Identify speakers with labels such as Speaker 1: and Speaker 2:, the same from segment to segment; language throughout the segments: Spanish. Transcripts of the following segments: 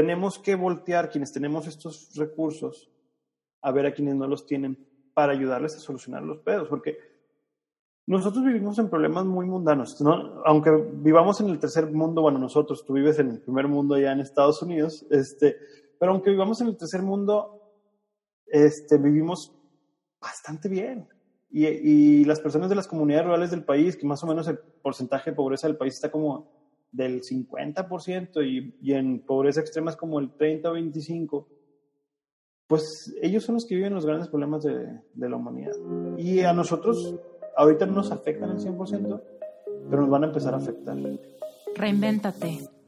Speaker 1: tenemos que voltear quienes tenemos estos recursos a ver a quienes no los tienen para ayudarles a solucionar los pedos, porque nosotros vivimos en problemas muy mundanos, ¿no? aunque vivamos en el tercer mundo, bueno, nosotros, tú vives en el primer mundo allá en Estados Unidos, este, pero aunque vivamos en el tercer mundo, este, vivimos bastante bien. Y, y, las personas de las comunidades rurales del país, que más o menos el porcentaje de pobreza del país está como del 50% y, y en pobreza extrema es como el 30 o 25%, pues ellos son los que viven los grandes problemas de, de la humanidad. Y a nosotros ahorita no nos afectan al 100%, pero nos van a empezar a afectar.
Speaker 2: Reinvéntate.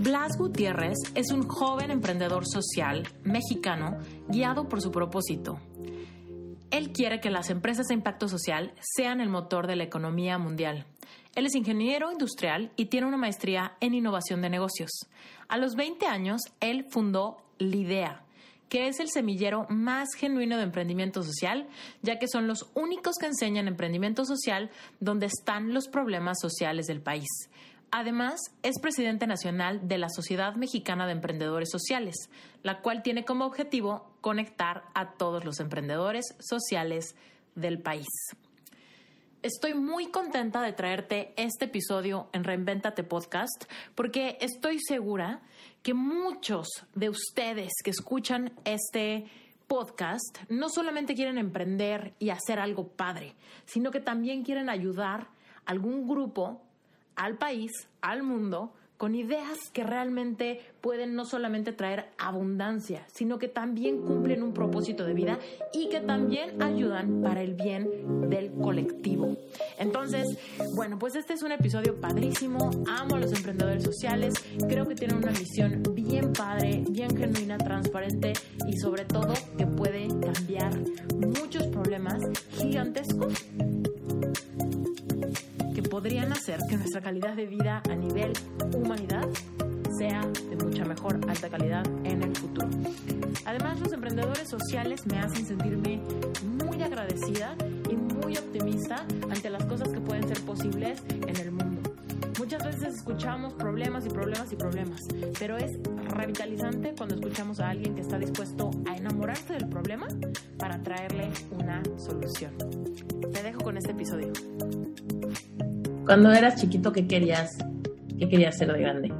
Speaker 2: Blas Gutiérrez es un joven emprendedor social mexicano guiado por su propósito. Él quiere que las empresas de impacto social sean el motor de la economía mundial. Él es ingeniero industrial y tiene una maestría en innovación de negocios. A los 20 años, él fundó Lidea, que es el semillero más genuino de emprendimiento social, ya que son los únicos que enseñan emprendimiento social donde están los problemas sociales del país. Además, es presidente nacional de la Sociedad Mexicana de Emprendedores Sociales, la cual tiene como objetivo conectar a todos los emprendedores sociales del país. Estoy muy contenta de traerte este episodio en Reinventate Podcast porque estoy segura que muchos de ustedes que escuchan este podcast no solamente quieren emprender y hacer algo padre, sino que también quieren ayudar a algún grupo al país, al mundo, con ideas que realmente pueden no solamente traer abundancia, sino que también cumplen un propósito de vida y que también ayudan para el bien del colectivo. Entonces, bueno, pues este es un episodio padrísimo. Amo a los emprendedores sociales. Creo que tienen una misión bien padre, bien genuina, transparente y sobre todo que puede cambiar muchos problemas gigantescos podrían hacer que nuestra calidad de vida a nivel humanidad sea de mucha mejor alta calidad en el futuro. Además, los emprendedores sociales me hacen sentirme muy agradecida y muy optimista ante las cosas que pueden ser posibles en el mundo. Muchas veces escuchamos problemas y problemas y problemas, pero es revitalizante cuando escuchamos a alguien que está dispuesto a enamorarse del problema para traerle una solución. Te dejo con este episodio.
Speaker 3: Cuando eras chiquito, ¿qué querías? ¿Qué querías ser de grande?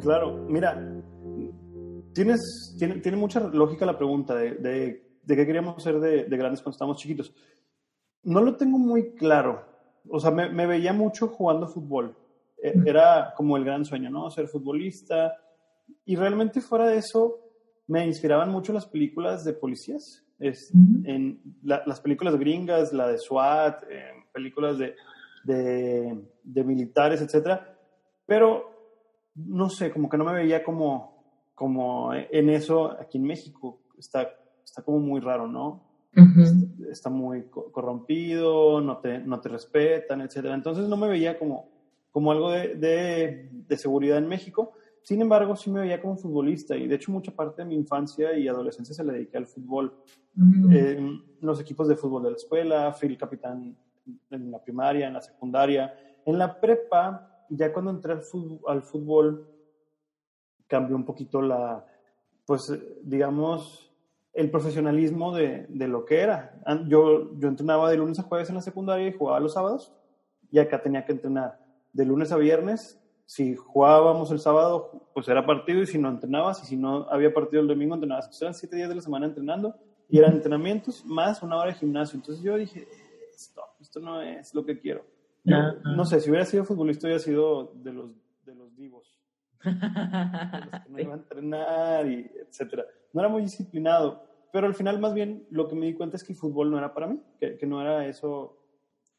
Speaker 1: Claro, mira, tienes, tiene, tiene mucha lógica la pregunta de, de, qué queríamos ser de, de, grandes cuando estábamos chiquitos. No lo tengo muy claro. O sea, me, me veía mucho jugando fútbol. E, era como el gran sueño, ¿no? Ser futbolista. Y realmente fuera de eso, me inspiraban mucho las películas de policías. Es, en las películas gringas, la de SWAT, películas de, de, de militares, etcétera, pero no sé, como que no me veía como, como en eso aquí en México. Está, está como muy raro, ¿no? está, muy corrompido, no te, no te respetan, etcétera. Entonces no me veía como, como algo de, de, de, seguridad en México. Sin embargo, sí me veía como futbolista y de hecho mucha parte de mi infancia y adolescencia se le dediqué al fútbol. en los equipos de fútbol de la escuela, fui el capitán en la primaria, en la secundaria. En la prepa, ya cuando entré al fútbol, cambió un poquito la, pues, digamos, el profesionalismo de, de, lo que era. Yo, yo entrenaba de lunes a jueves en la secundaria y jugaba los sábados, y acá tenía que entrenar de lunes a viernes. Si jugábamos el sábado, pues era partido, y si no entrenabas, y si no había partido el domingo, entrenabas. Entonces eran siete días de la semana entrenando, y eran entrenamientos más una hora de gimnasio. Entonces yo dije, esto no es lo que quiero. no sé, si hubiera sido futbolista hubiera sido de los, de los divos. los que no iba a entrenar, y etcétera. No era muy disciplinado, pero al final más bien lo que me di cuenta es que el fútbol no era para mí, que, que no era eso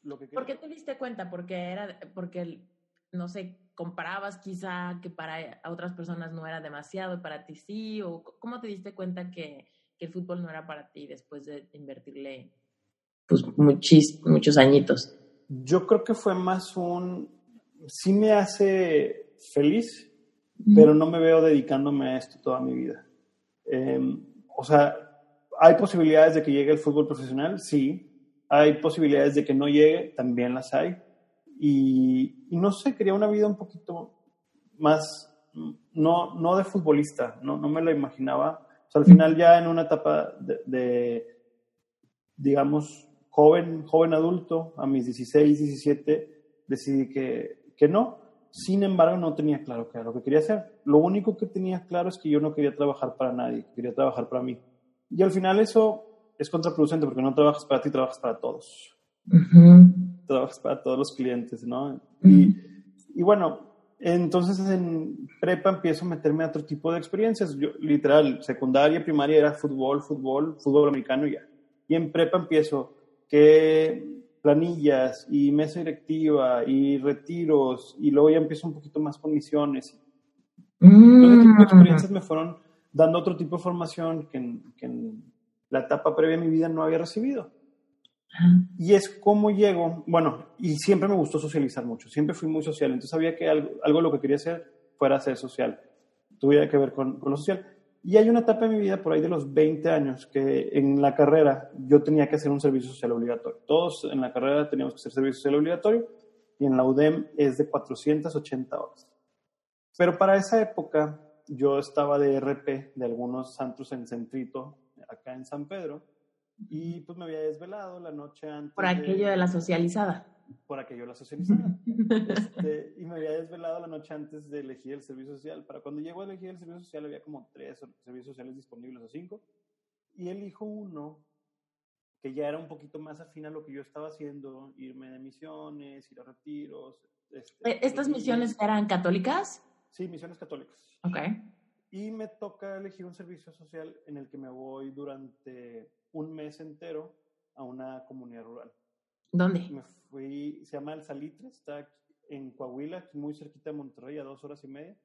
Speaker 1: lo que quería.
Speaker 2: ¿Por qué te diste cuenta? Porque era, porque, no sé, comparabas quizá que para otras personas no era demasiado, para ti sí, o cómo te diste cuenta que, que el fútbol no era para ti después de invertirle pues muchis, muchos añitos.
Speaker 1: Yo creo que fue más un, sí me hace feliz, pero no me veo dedicándome a esto toda mi vida. Eh, o sea, ¿hay posibilidades de que llegue el fútbol profesional? Sí. ¿Hay posibilidades de que no llegue? También las hay. Y, y no sé, quería una vida un poquito más, no, no de futbolista, no, no me la imaginaba. O sea, al final ya en una etapa de, de digamos, joven, joven adulto, a mis 16, 17, decidí que, que no. Sin embargo, no tenía claro qué era lo que quería hacer. Lo único que tenía claro es que yo no quería trabajar para nadie, quería trabajar para mí. Y al final eso es contraproducente porque no trabajas para ti, trabajas para todos.
Speaker 2: Ujú.
Speaker 1: Trabajas para todos los clientes, ¿no?
Speaker 2: Ujú.
Speaker 1: Y, y bueno, entonces en prepa empiezo a meterme a otro tipo de experiencias. Yo, literal, secundaria, primaria era fútbol, fútbol, fútbol americano y ya. Y en prepa empiezo que planillas y mesa directiva y retiros y luego ya empiezo un poquito más con misiones. Todo ese tipo de
Speaker 2: Mm.
Speaker 1: experiencias me fueron dando otro tipo de formación que en, que en la etapa previa de mi vida no había recibido. Y es como llego, bueno, y siempre me gustó socializar mucho, siempre fui muy social, entonces sabía que algo, algo lo que quería hacer fuera ser social, tuviera que ver con, con lo social. Y hay una etapa de mi vida por ahí de los 20 años que en la carrera yo tenía que hacer un servicio social obligatorio. Todos en la carrera teníamos que hacer servicio social obligatorio y en la UDEM es de 480 horas. Pero para esa época yo estaba de RP de algunos santos en Centrito, acá en San Pedro, y pues me había desvelado la noche antes.
Speaker 2: Por aquello de la socializada.
Speaker 1: Por aquello de la socialización. Este, y me había desvelado la noche antes de elegir el servicio social. Para cuando llego a elegir el servicio social había como tres servicios sociales disponibles o cinco. Y elijo uno que ya era un poquito más afín a lo que yo estaba haciendo, irme de misiones, ir a retiros. este,
Speaker 2: Eh, ¿Estas misiones eran católicas?
Speaker 1: Sí, misiones católicas.
Speaker 2: Ok.
Speaker 1: Y me toca elegir un servicio social en el que me voy durante un mes entero a una comunidad rural.
Speaker 2: ¿Dónde?
Speaker 1: Me fui, se llama El Salitre, está aquí en Coahuila, aquí muy cerquita de Monterrey, a dos horas y media.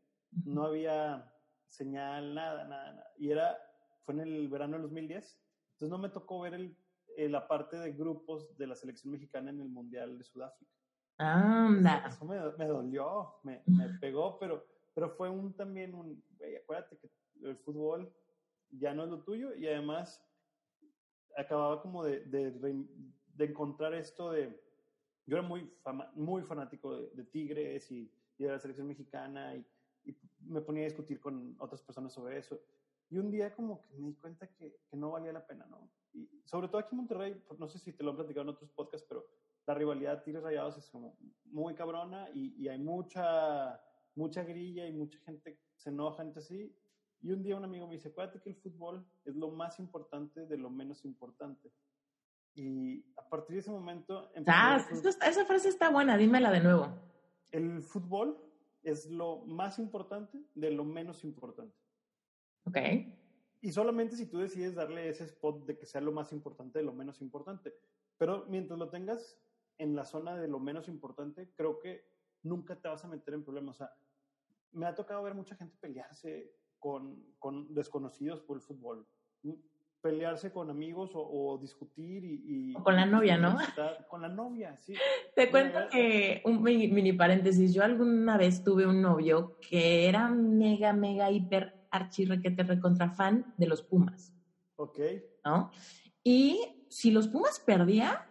Speaker 1: No había señal, nada, nada, nada. Y era, fue en el verano del 2010, entonces no me tocó ver el, eh, la parte de grupos de la selección mexicana en el Mundial de Sudáfrica.
Speaker 2: Anda.
Speaker 1: Eso me, me dolió, me, me pegó, pero, pero fue un también un, güey, acuérdate que el fútbol ya no es lo tuyo y además acababa como de, de, de encontrar esto de, yo era muy, fama- muy fanático de, de Tigres y, y de la selección mexicana y, y me ponía a discutir con otras personas sobre eso. Y un día como que me di cuenta que, que no valía la pena, ¿no? Y sobre todo aquí en Monterrey, pues, no sé si te lo han platicado en otros podcasts, pero la rivalidad Tigres Rayados es como muy cabrona y, y hay mucha, mucha grilla y mucha gente se enoja entre sí. Y un día un amigo me dice, acuérdate que el fútbol es lo más importante de lo menos importante. Y a partir de ese momento...
Speaker 2: Ah, está- esa frase está buena, dímela de nuevo.
Speaker 1: el fútbol es lo más importante de lo menos importante.
Speaker 2: Ok.
Speaker 1: Y solamente si tú decides darle ese spot de que sea lo más importante de lo menos importante. Pero mientras lo tengas en la zona de lo menos importante, creo que nunca te vas a meter en problemas. O sea, me ha tocado ver mucha gente pelearse con, con desconocidos por el fútbol. Mm, Pelearse con amigos o, o discutir y, y-
Speaker 2: O con la novia, ¿no?
Speaker 1: Con la novia, sí.
Speaker 2: Te cuento que, un mini, mini paréntesis, yo alguna vez tuve un novio que era mega, mega, hiper, archi, requete, recontra fan de los Pumas,
Speaker 1: Ok.
Speaker 2: ¿no? Y si los Pumas perdía,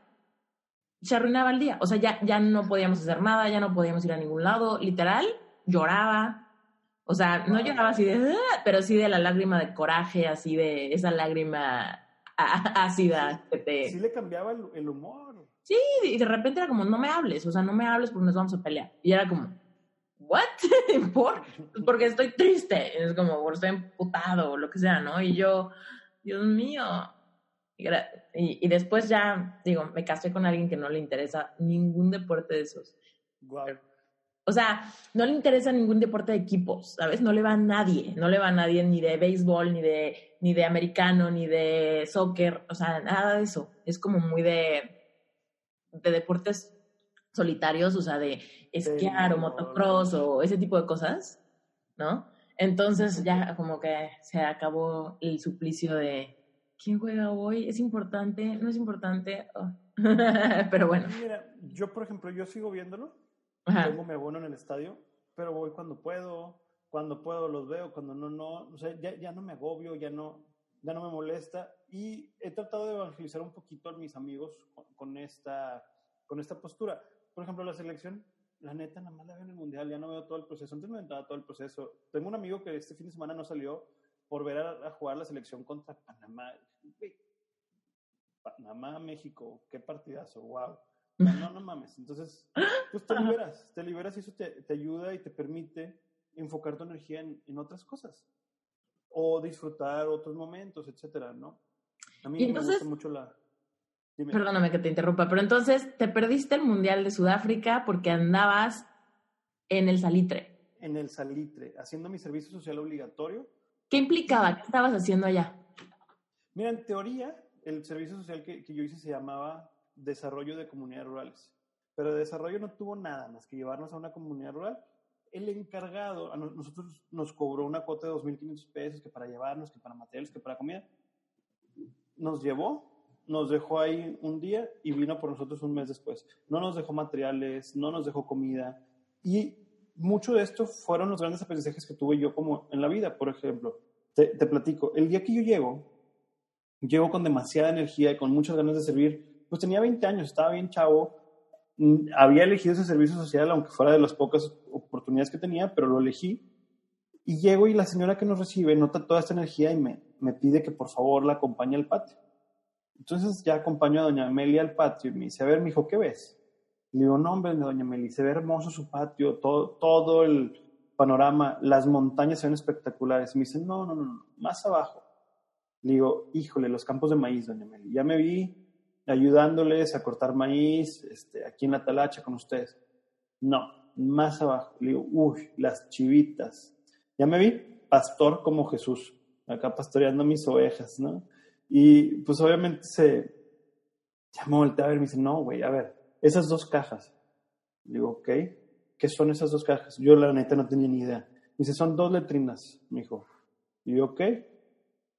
Speaker 2: se arruinaba el día. O sea, ya, ya no podíamos hacer nada, ya no podíamos ir a ningún lado. Literal, lloraba. O sea, no
Speaker 1: Wow.
Speaker 2: lloraba así de, pero sí de la lágrima de coraje, así de esa lágrima ácida que te...
Speaker 1: Sí le cambiaba el, el humor.
Speaker 2: Sí, y de repente era como, no me hables, o sea, no me hables porque nos vamos a pelear. Y era como, ¿what? ¿Por? Pues porque estoy triste. Y es como, porque estoy emputado o lo que sea, ¿no? Y yo, Dios mío. Y, y- y después ya, digo, me casé con alguien que no le interesa ningún deporte de esos.
Speaker 1: Guau.
Speaker 2: O sea, no le interesa ningún deporte de equipos, ¿sabes? No le va a nadie, no le va a nadie ni de béisbol, ni de, ni de americano, ni de soccer, o sea, nada de eso. Es como muy de, de deportes solitarios, o sea, de esquiar o motocross o ese tipo de cosas, ¿no? Entonces ya como que se acabó el suplicio de ¿quién juega hoy? ¿Es importante? ¿No es importante? Oh. pero bueno.
Speaker 1: Mira, yo por ejemplo, yo sigo viéndolo tengo mi abono en el estadio, pero voy cuando puedo, cuando puedo los veo, cuando no, no, o sea, ya, ya no me agobio, ya no, ya no me molesta y he tratado de evangelizar un poquito a mis amigos con, esta, con esta postura. Por ejemplo, la selección, la neta, nada más la veo en el mundial, ya no veo todo el proceso. Antes me aventaba todo el proceso. Tengo un amigo que este fin de semana no salió por ver a, jugar la selección contra Panamá. Panamá, México, qué partidazo, wow. No, no mames. Entonces, pues te liberas, te liberas y eso te, te ayuda y te permite enfocar tu energía en, en, otras cosas. O disfrutar otros momentos, etcétera, ¿no? A mí me gusta mucho la.
Speaker 2: Perdóname que te interrumpa, pero entonces te perdiste el Mundial de Sudáfrica porque andabas en el salitre.
Speaker 1: En el salitre, haciendo mi servicio social obligatorio.
Speaker 2: ¿Qué implicaba? ¿Qué estabas haciendo allá?
Speaker 1: Mira, en teoría, el servicio social que, que yo hice se llamaba desarrollo de comunidades rurales. Pero de desarrollo no tuvo nada más que llevarnos a una comunidad rural. El encargado, a nosotros nos cobró una cuota de 2.500 pesos que para llevarnos, que para materiales, que para comida. Nos llevó, nos dejó ahí un día y vino por nosotros un mes después. No nos dejó materiales, no nos dejó comida. Y mucho de esto fueron los grandes aprendizajes que tuve yo como en la vida. Por ejemplo, te, te platico, el día que yo llego, llego con demasiada energía y con muchas ganas de servir pues tenía 20 años, estaba bien chavo, mm, había elegido ese servicio social, aunque fuera de las pocas oportunidades que tenía, pero lo elegí. Y llego y la señora que nos recibe nota toda esta energía y me, me pide que por favor la acompañe al patio. Entonces ya acompaño a doña Amelia al patio y me dice, a ver, mijo, ¿qué ves? Le digo, no, hombre, doña Amelia, se ve hermoso su patio, todo, todo el panorama, las montañas se ven espectaculares. Y me dice, no, no, no, más abajo. Le digo, híjole, los campos de maíz, doña Amelia. Ya me vi ayudándoles a cortar maíz, este, aquí en la talacha con ustedes. No, más abajo. Le digo, uy, las chivitas. Ya me vi, pastor como Jesús, acá pastoreando mis ovejas, ¿no? Y pues obviamente se, ya me volteé a ver me dice, no, güey, a ver, esas dos cajas. Le digo, ok, ¿qué son esas dos cajas? Yo la neta no tenía ni idea. Me dice, son dos letrinas, me dijo. Y yo, ok.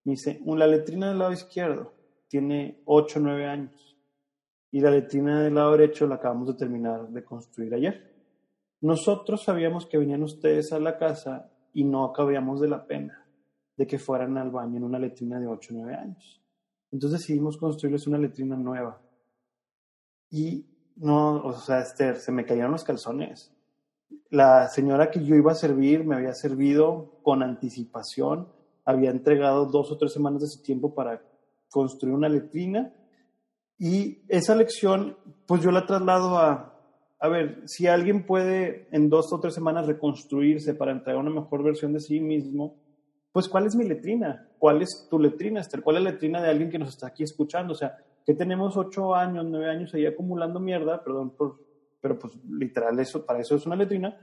Speaker 1: Me dice, una letrina del lado izquierdo tiene 8 o 9 años. Y la letrina del lado derecho la acabamos de terminar de construir ayer. Nosotros sabíamos que venían ustedes a la casa y no acabíamos de la pena de que fueran al baño en una letrina de 8 o 9 años. Entonces decidimos construirles una letrina nueva. Y no, o sea, Esther, se me cayeron los calzones. La señora que yo iba a servir me había servido con anticipación, había entregado dos o tres semanas de su tiempo para construir una letrina. Y esa lección, pues yo la traslado a, a ver, si alguien puede en dos o tres semanas reconstruirse para entregar una mejor versión de sí mismo, pues ¿cuál es mi letrina? ¿Cuál es tu letrina, Esther? ¿Cuál es la letrina de alguien que nos está aquí escuchando? O sea, que tenemos ocho años, nueve años ahí acumulando mierda, perdón, por, pero pues literal, eso, para eso es una letrina,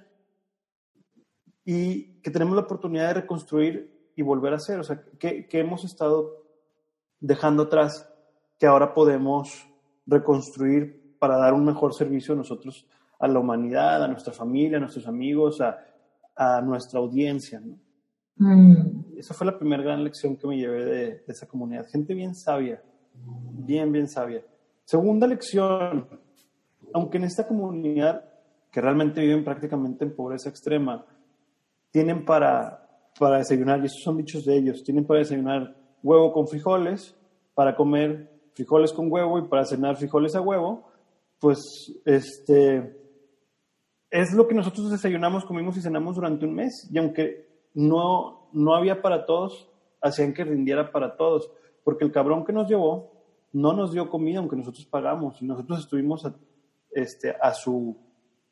Speaker 1: y que tenemos la oportunidad de reconstruir y volver a hacer, o sea, que, que hemos estado dejando atrás que ahora podemos reconstruir para dar un mejor servicio a nosotros, a la humanidad, a nuestra familia, a nuestros amigos, a, a nuestra audiencia. ¿no? Mm. Esa fue la primera gran lección que me llevé de, de, esa comunidad. Gente bien sabia, bien, bien sabia. Segunda lección, aunque en esta comunidad, que realmente viven prácticamente en pobreza extrema, tienen para, para desayunar, y esos son dichos de ellos, tienen para desayunar huevo con frijoles, para comer frijoles con huevo y para cenar frijoles a huevo, pues este es lo que nosotros desayunamos, comimos y cenamos durante un mes. Y aunque no, no había para todos, hacían que rindiera para todos. Porque el cabrón que nos llevó no nos dio comida, aunque nosotros pagamos. Y nosotros estuvimos a, este, a, su,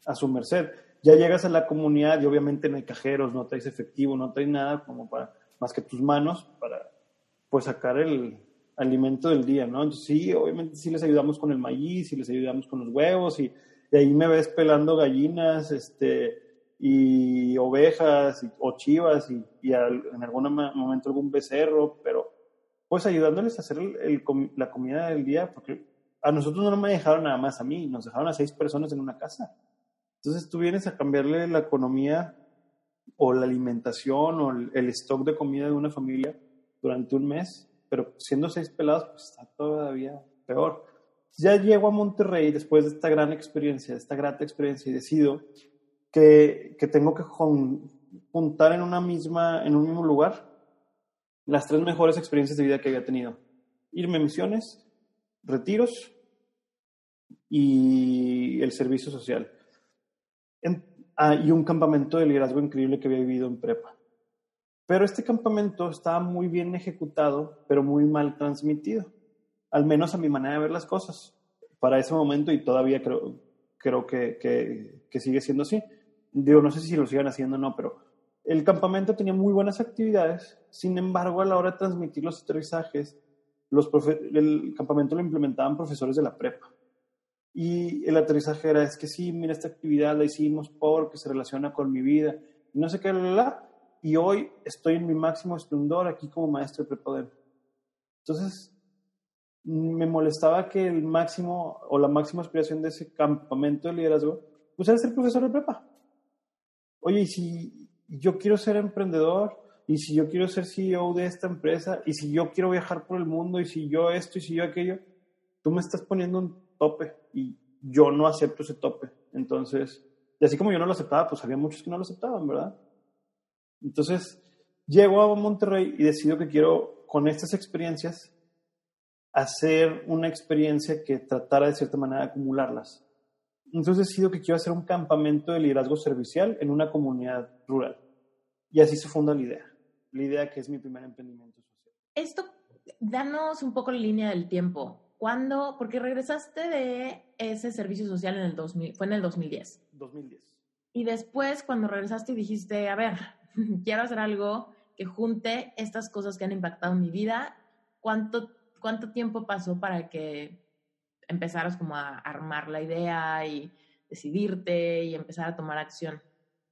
Speaker 1: a su merced. Ya llegas a la comunidad y obviamente no hay cajeros, no traes efectivo, no traes nada como para, más que tus manos para pues sacar el alimento del día, ¿no? Entonces sí, obviamente sí les ayudamos con el maíz y les ayudamos con los huevos y de ahí me ves pelando gallinas, este, y ovejas o chivas y, en algún momento algún becerro, pero pues ayudándoles a hacer la comida del día, porque a nosotros no me dejaron nada más a mí, nos dejaron a seis personas en una casa. Entonces tú vienes a cambiarle la economía o la alimentación o el, stock de comida de una familia durante un mes, pero siendo seis pelados, pues está todavía peor. Ya llego a Monterrey después de esta gran experiencia, de esta grata experiencia, y decido que, que tengo que juntar en, una misma, en un mismo lugar las tres mejores experiencias de vida que había tenido. Irme a misiones, retiros y el servicio social. Ah, y un campamento de liderazgo increíble que había vivido en prepa. Pero este campamento estaba muy bien ejecutado, pero muy mal transmitido, al menos a mi manera de ver las cosas, para ese momento y todavía creo, creo que, que, sigue siendo así. Digo, no sé si lo sigan haciendo o no, pero el campamento tenía muy buenas actividades, sin embargo, a la hora de transmitir los aterrizajes, los el campamento lo implementaban profesores de la prepa. Y el aterrizaje era, es que sí, mira, esta actividad la hicimos porque se relaciona con mi vida. No sé qué, la, y hoy estoy en mi máximo esplendor aquí como maestro de prepoder. Entonces, me molestaba que el máximo o la máxima aspiración de ese campamento de liderazgo, pues era ser profesor de prepa. Oye, y si yo quiero ser emprendedor, y si yo quiero ser CEO de esta empresa, y si yo quiero viajar por el mundo, y si yo esto, y si yo aquello, tú me estás poniendo un tope y yo no acepto ese tope. Entonces, y así como yo no lo aceptaba, pues había muchos que no lo aceptaban, ¿verdad? Entonces, llego a Monterrey y decido que quiero, con estas experiencias, hacer una experiencia que tratara de cierta manera de acumularlas. Entonces decido que quiero hacer un campamento de liderazgo servicial en una comunidad rural. Y así se funda la idea. La idea que es mi primer emprendimiento social.
Speaker 2: Esto, danos un poco la línea del tiempo. ¿Cuándo? Porque regresaste de ese servicio social en el 2000, fue en el 2010.
Speaker 1: 2010.
Speaker 2: Y después, cuando regresaste y dijiste, a ver, quiero hacer algo que junte estas cosas que han impactado mi vida, ¿cuánto, cuánto tiempo pasó para que empezaras como a armar la idea y decidirte y empezar a tomar acción?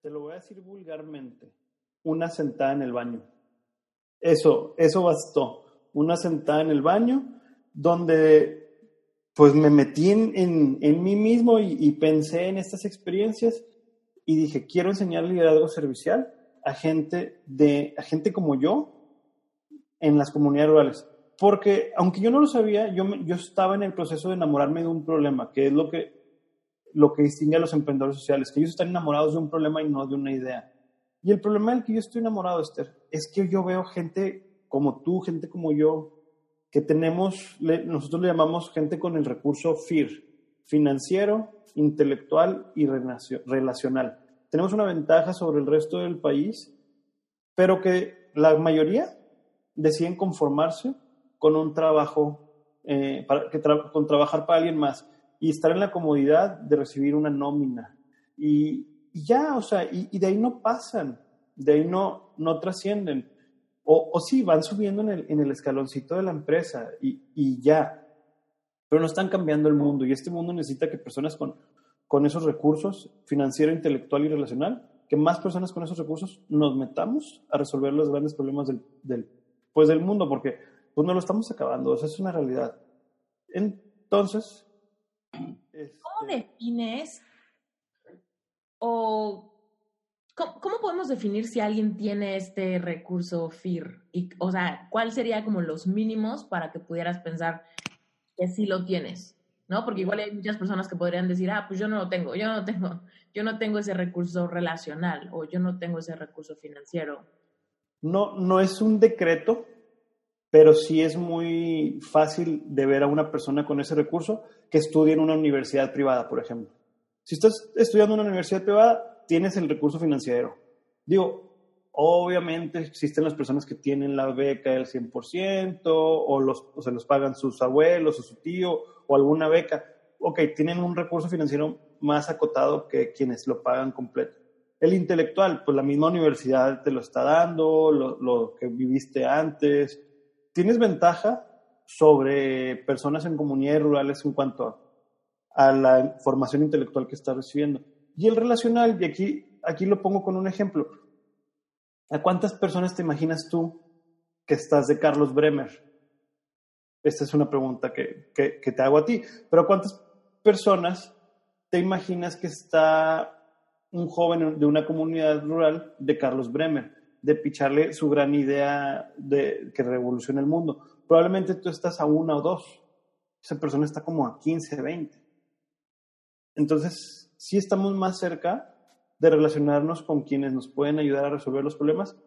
Speaker 1: Te lo voy a decir vulgarmente. Una sentada en el baño. Eso, eso bastó. Una sentada en el baño donde pues me metí en, en, mí mismo y, pensé en estas experiencias y dije, quiero enseñar liderazgo servicial a gente, de, a gente como yo en las comunidades rurales. Porque aunque yo no lo sabía, yo, yo estaba en el proceso de enamorarme de un problema, que es lo que, lo que distingue a los emprendedores sociales, que ellos están enamorados de un problema y no de una idea. Y el problema del que yo estoy enamorado, Esther, es que yo veo gente como tú, gente como yo, que tenemos, nosotros le llamamos gente con el recurso FIR, financiero, intelectual y relacional. Tenemos una ventaja sobre el resto del país, pero que la mayoría deciden conformarse con un trabajo, eh, para, que con trabajar para alguien más y estar en la comodidad de recibir una nómina. Y, ya, o sea, y, y, de ahí no pasan, de ahí no, no trascienden. O, o sí, van subiendo en el, en el escaloncito de la empresa y, y, ya, pero no están cambiando el mundo y este mundo necesita que personas con, con esos recursos, financiero, intelectual y relacional, que más personas con esos recursos nos metamos a resolver los grandes problemas del, pues del mundo, porque pues no lo estamos acabando, o es una realidad. Entonces...
Speaker 2: ¿Cómo este defines o ¿Cómo, podemos definir si alguien tiene este recurso FIR? Y, o sea, ¿cuál sería como los mínimos para que pudieras pensar que sí lo tienes? ¿No? Porque igual hay muchas personas que podrían decir, ah, pues yo no lo tengo, yo no tengo, yo no tengo ese recurso relacional o yo no tengo ese recurso financiero.
Speaker 1: No, no es un decreto, pero sí es muy fácil de ver a una persona con ese recurso que estudie en una universidad privada, por ejemplo. Si estás estudiando en una universidad privada, tienes el recurso financiero. Digo, obviamente existen las personas que tienen la beca del 100% o, los, o se los pagan sus abuelos o su tío o alguna beca. Ok, tienen un recurso financiero más acotado que quienes lo pagan completo. El intelectual, pues la misma universidad te lo está dando, lo, lo que viviste antes. Tienes ventaja sobre personas en comunidades rurales en cuanto a, la formación intelectual que estás recibiendo. Y el relacional, y aquí aquí lo pongo con un ejemplo. ¿A cuántas personas te imaginas tú que estás de Carlos Bremer? Esta es una pregunta que, que, te hago a ti. Pero ¿a cuántas personas te imaginas que está un joven de una comunidad rural de Carlos Bremer, de picharle su gran idea de que revolucione el mundo? Probablemente tú estás a una o dos. Esa persona está como a 15, 20. Entonces, sí estamos más cerca de relacionarnos con quienes nos pueden ayudar a resolver los problemas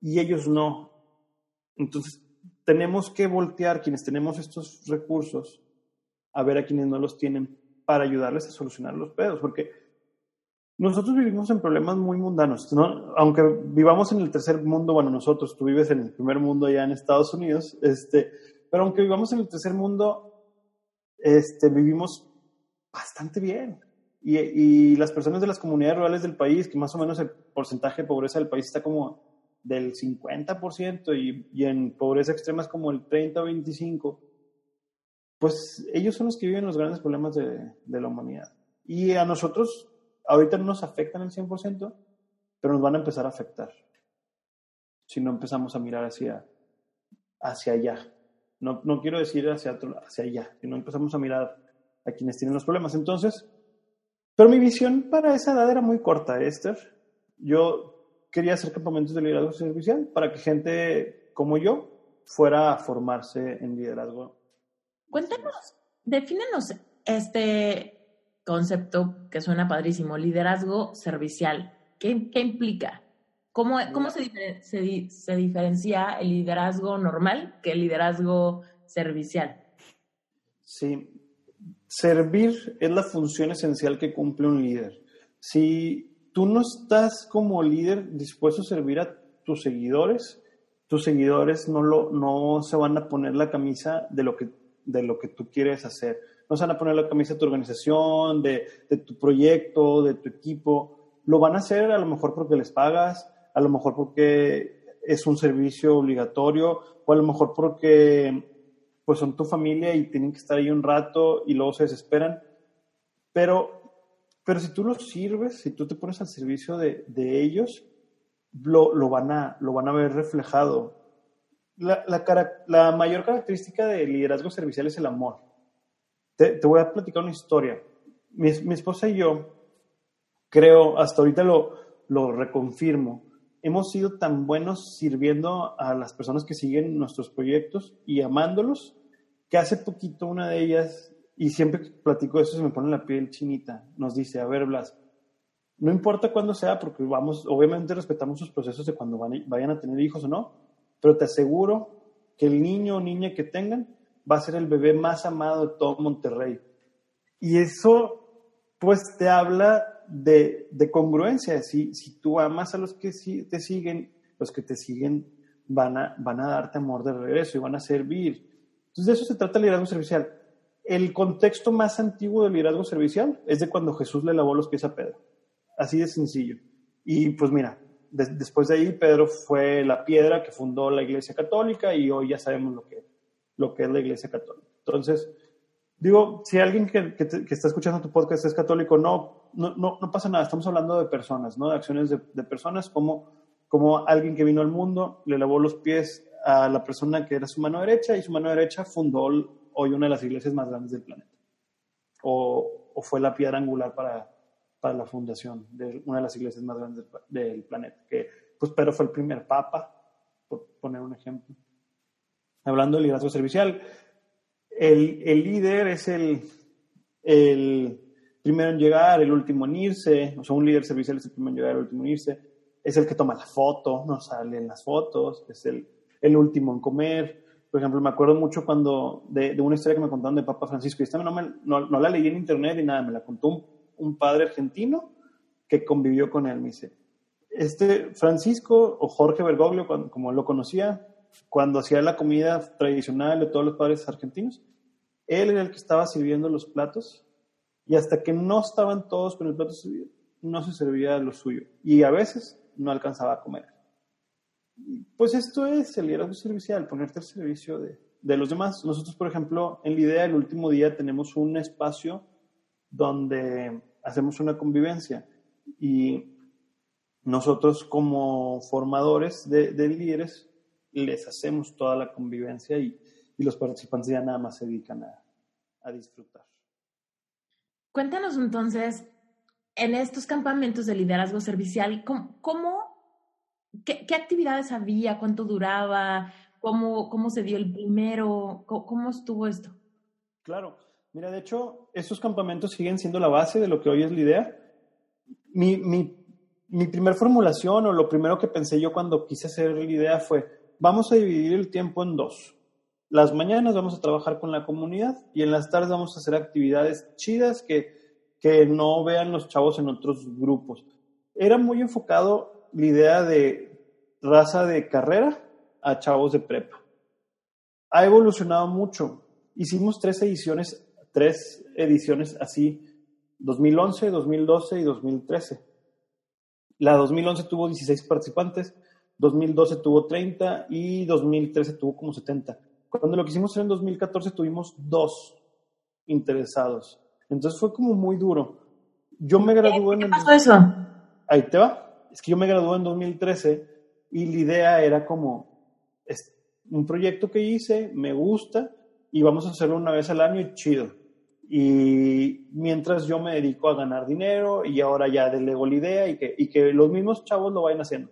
Speaker 1: y ellos no. Entonces, tenemos que voltear quienes tenemos estos recursos a ver a quienes no los tienen para ayudarles a solucionar los pedos, porque nosotros vivimos en problemas muy mundanos, ¿no? aunque vivamos en el tercer mundo, bueno, nosotros, tú vives en el primer mundo allá en Estados Unidos, este, pero aunque vivamos en el tercer mundo, este, vivimos bastante bien. Y, y, las personas de las comunidades rurales del país, que más o menos el porcentaje de pobreza del país está como del 50% y, y en pobreza extrema es como el 30 o 25%, pues ellos son los que viven los grandes problemas de, de la humanidad. Y a nosotros ahorita no nos afectan el 100%, pero nos van a empezar a afectar si no empezamos a mirar hacia, hacia allá. No, no quiero decir hacia, hacia allá, sino empezamos a mirar a quienes tienen los problemas. Entonces, pero mi visión para esa edad era muy corta, Esther. Yo quería hacer campamentos de liderazgo servicial para que gente como yo fuera a formarse en liderazgo.
Speaker 2: Cuéntanos, defínenos este concepto que suena padrísimo, liderazgo servicial. ¿Qué, qué implica? ¿Cómo, cómo se, se, se, diferencia el liderazgo normal que el liderazgo servicial?
Speaker 1: Sí, servir es la función esencial que cumple un líder. Si tú no estás como líder dispuesto a servir a tus seguidores, tus seguidores no, lo, no se van a poner la camisa de lo que, de lo que tú quieres hacer no se van a poner la camisa de tu organización, de, de, tu proyecto, de tu equipo. Lo van a hacer a lo mejor porque les pagas, a lo mejor porque es un servicio obligatorio, o a lo mejor porque pues son tu familia y tienen que estar ahí un rato y luego se desesperan. Pero, pero si tú los sirves, si tú te pones al servicio de, de ellos, lo, lo, van a, lo van a ver reflejado. La, la, la mayor característica del liderazgo servicial es el amor. Te, voy a platicar una historia. Mi, mi, esposa y yo, creo, hasta ahorita lo, lo reconfirmo, hemos sido tan buenos sirviendo a las personas que siguen nuestros proyectos y amándolos, que hace poquito una de ellas, y siempre que platico eso se me pone la piel chinita, nos dice, a ver, Blas, no importa cuándo sea, porque vamos, obviamente respetamos sus procesos de cuando van, vayan a tener hijos o no, pero te aseguro que el niño o niña que tengan va a ser el bebé más amado de todo Monterrey. Y eso, pues, te habla de, de congruencia. Si, si tú amas a los que te siguen, los que te siguen van a, van a darte amor de regreso y van a servir. Entonces, de eso se trata el liderazgo servicial. El contexto más antiguo del liderazgo servicial es de cuando Jesús le lavó los pies a Pedro. Así de sencillo. Y pues mira, después de ahí Pedro fue la piedra que fundó la Iglesia Católica y hoy ya sabemos lo que lo que es la Iglesia Católica. Entonces, digo, si alguien que, que, está escuchando tu podcast es católico, no, no, no, pasa nada, estamos hablando de personas, ¿no? De acciones de, personas, como, como alguien que vino al mundo, le lavó los pies a la persona que era su mano derecha y su mano derecha fundó hoy una de las iglesias más grandes del planeta. O, o fue la piedra angular para, para la fundación de una de las iglesias más grandes del, del planeta, que pues Pedro fue el primer papa, por poner un ejemplo hablando de liderazgo servicial, el, el líder es el, el, primero en llegar, el último en irse, o sea, un líder servicial es el primero en llegar, el último en irse, es el que toma la foto, no sale en las fotos, es el, el último en comer. Por ejemplo, me acuerdo mucho cuando de, de una historia que me contaron de Papa Francisco, y esta no, me, no, la leí en internet ni nada, me la contó un, un padre argentino que convivió con él. Me dice, este Francisco o Jorge Bergoglio, como lo conocía, cuando hacía la comida tradicional de todos los padres argentinos, él era el que estaba sirviendo los platos y hasta que no estaban todos con el plato servido, no se servía lo suyo y a veces no alcanzaba a comer. Pues esto es el liderazgo servicial, ponerte al servicio de, de los demás. Nosotros, por ejemplo, en la idea del último día tenemos un espacio donde hacemos una convivencia y nosotros como formadores de, líderes les hacemos toda la convivencia y, los participantes ya nada más se dedican a, disfrutar.
Speaker 2: Cuéntanos entonces, en estos campamentos de liderazgo servicial, ¿cómo, qué, actividades había? ¿Cuánto duraba? ¿Cómo, cómo se dio el primero? ¿Cómo, estuvo esto?
Speaker 1: Claro, mira, de hecho, estos campamentos siguen siendo la base de lo que hoy es la idea. Mi, mi mi primer formulación o lo primero que pensé yo cuando quise hacer la idea fue, vamos a dividir el tiempo en dos. Las mañanas vamos a trabajar con la comunidad y en las tardes vamos a hacer actividades chidas que, que no vean los chavos en otros grupos. Era muy enfocado la idea de raza de carrera a chavos de prepa. Ha evolucionado mucho. Hicimos tres ediciones, tres ediciones así, 2011, 2012 y 2013 la 2011 tuvo 16 participantes, 2012 tuvo 30 y 2013 tuvo como 70. Cuando lo que hicimos en 2014 tuvimos dos interesados. Entonces fue como muy duro. Yo me gradué en...
Speaker 2: ¿Qué pasó eso?
Speaker 1: Ahí te va. Es que yo me gradué en 2013 y la idea era como, es un proyecto que hice, me gusta y vamos a hacerlo una vez al año y chido. Y mientras yo me dedico a ganar dinero y ahora ya delego la idea y que, y que los mismos chavos lo vayan haciendo.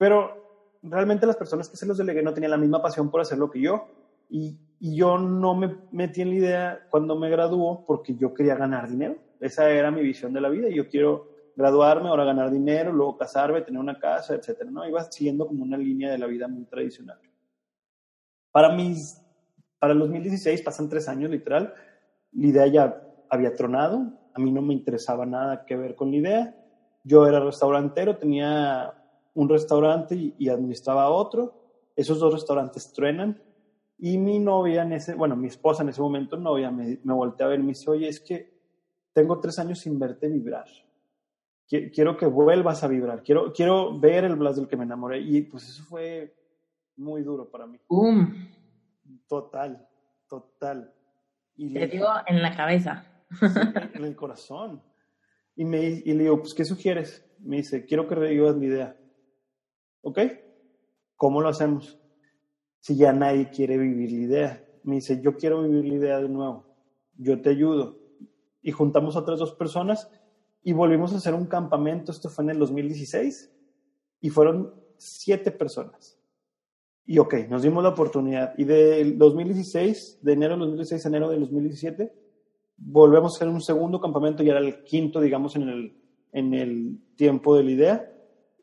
Speaker 1: Pero realmente las personas que se los delegué no tenían la misma pasión por hacerlo que yo. Y, y yo no me metí en la idea cuando me graduó porque yo quería ganar dinero. Esa era mi visión de la vida. Y yo quiero graduarme, ahora ganar dinero, luego casarme, tener una casa, etcétera, ¿no? Iba siguiendo como una línea de la vida muy tradicional. Para mis, para el 2016 pasan tres años literal la idea ya había tronado, a mí no me interesaba nada que ver con la idea. Yo era restaurantero, tenía un restaurante y, administraba otro. Esos dos restaurantes truenan. Y mi novia, en ese, bueno, mi esposa en ese momento, novia, me, me volteó a ver y me dice, oye, es que tengo tres años sin verte vibrar. Quiero que vuelvas a vibrar. Quiero, quiero ver el Blas del que me enamoré. Y pues eso fue muy duro para mí. Total, total.
Speaker 2: Y Te digo en la cabeza.
Speaker 1: en el corazón. Y, me, y le digo, pues, ¿qué sugieres? Me dice, quiero que revivas mi idea. ¿Ok? ¿Cómo lo hacemos? Si ya nadie quiere vivir la idea. Me dice, yo quiero vivir la idea de nuevo. Yo te ayudo. Y juntamos a otras dos personas y volvimos a hacer un campamento. Esto fue en el 2016. Y fueron siete personas. Y ok, nos dimos la oportunidad. Y del 2016, de enero del 2016 a enero del 2017, volvemos a hacer un segundo campamento, y era el quinto, digamos, en el, en el tiempo de la idea.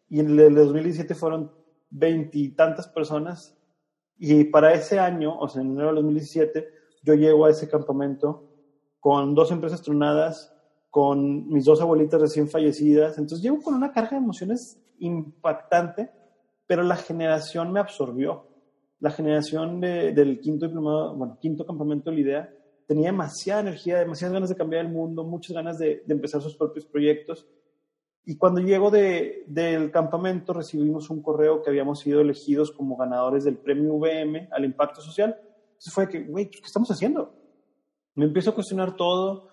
Speaker 1: Y en el 2017 fueron veintitantas personas. Y para ese año, o sea, en enero del 2017, yo llego a ese campamento con dos empresas tronadas, con mis dos abuelitas recién fallecidas. Entonces llego con una carga de emociones impactante pero la generación me absorbió. La generación del quinto diplomado, bueno, quinto campamento de la idea, tenía demasiada energía, demasiadas ganas de cambiar el mundo, muchas ganas de, empezar sus propios proyectos. Y cuando llego de, del campamento recibimos un correo que habíamos sido elegidos como ganadores del premio VM al impacto social. Entonces fue que, güey, ¿qué estamos haciendo? Me empiezo a cuestionar todo,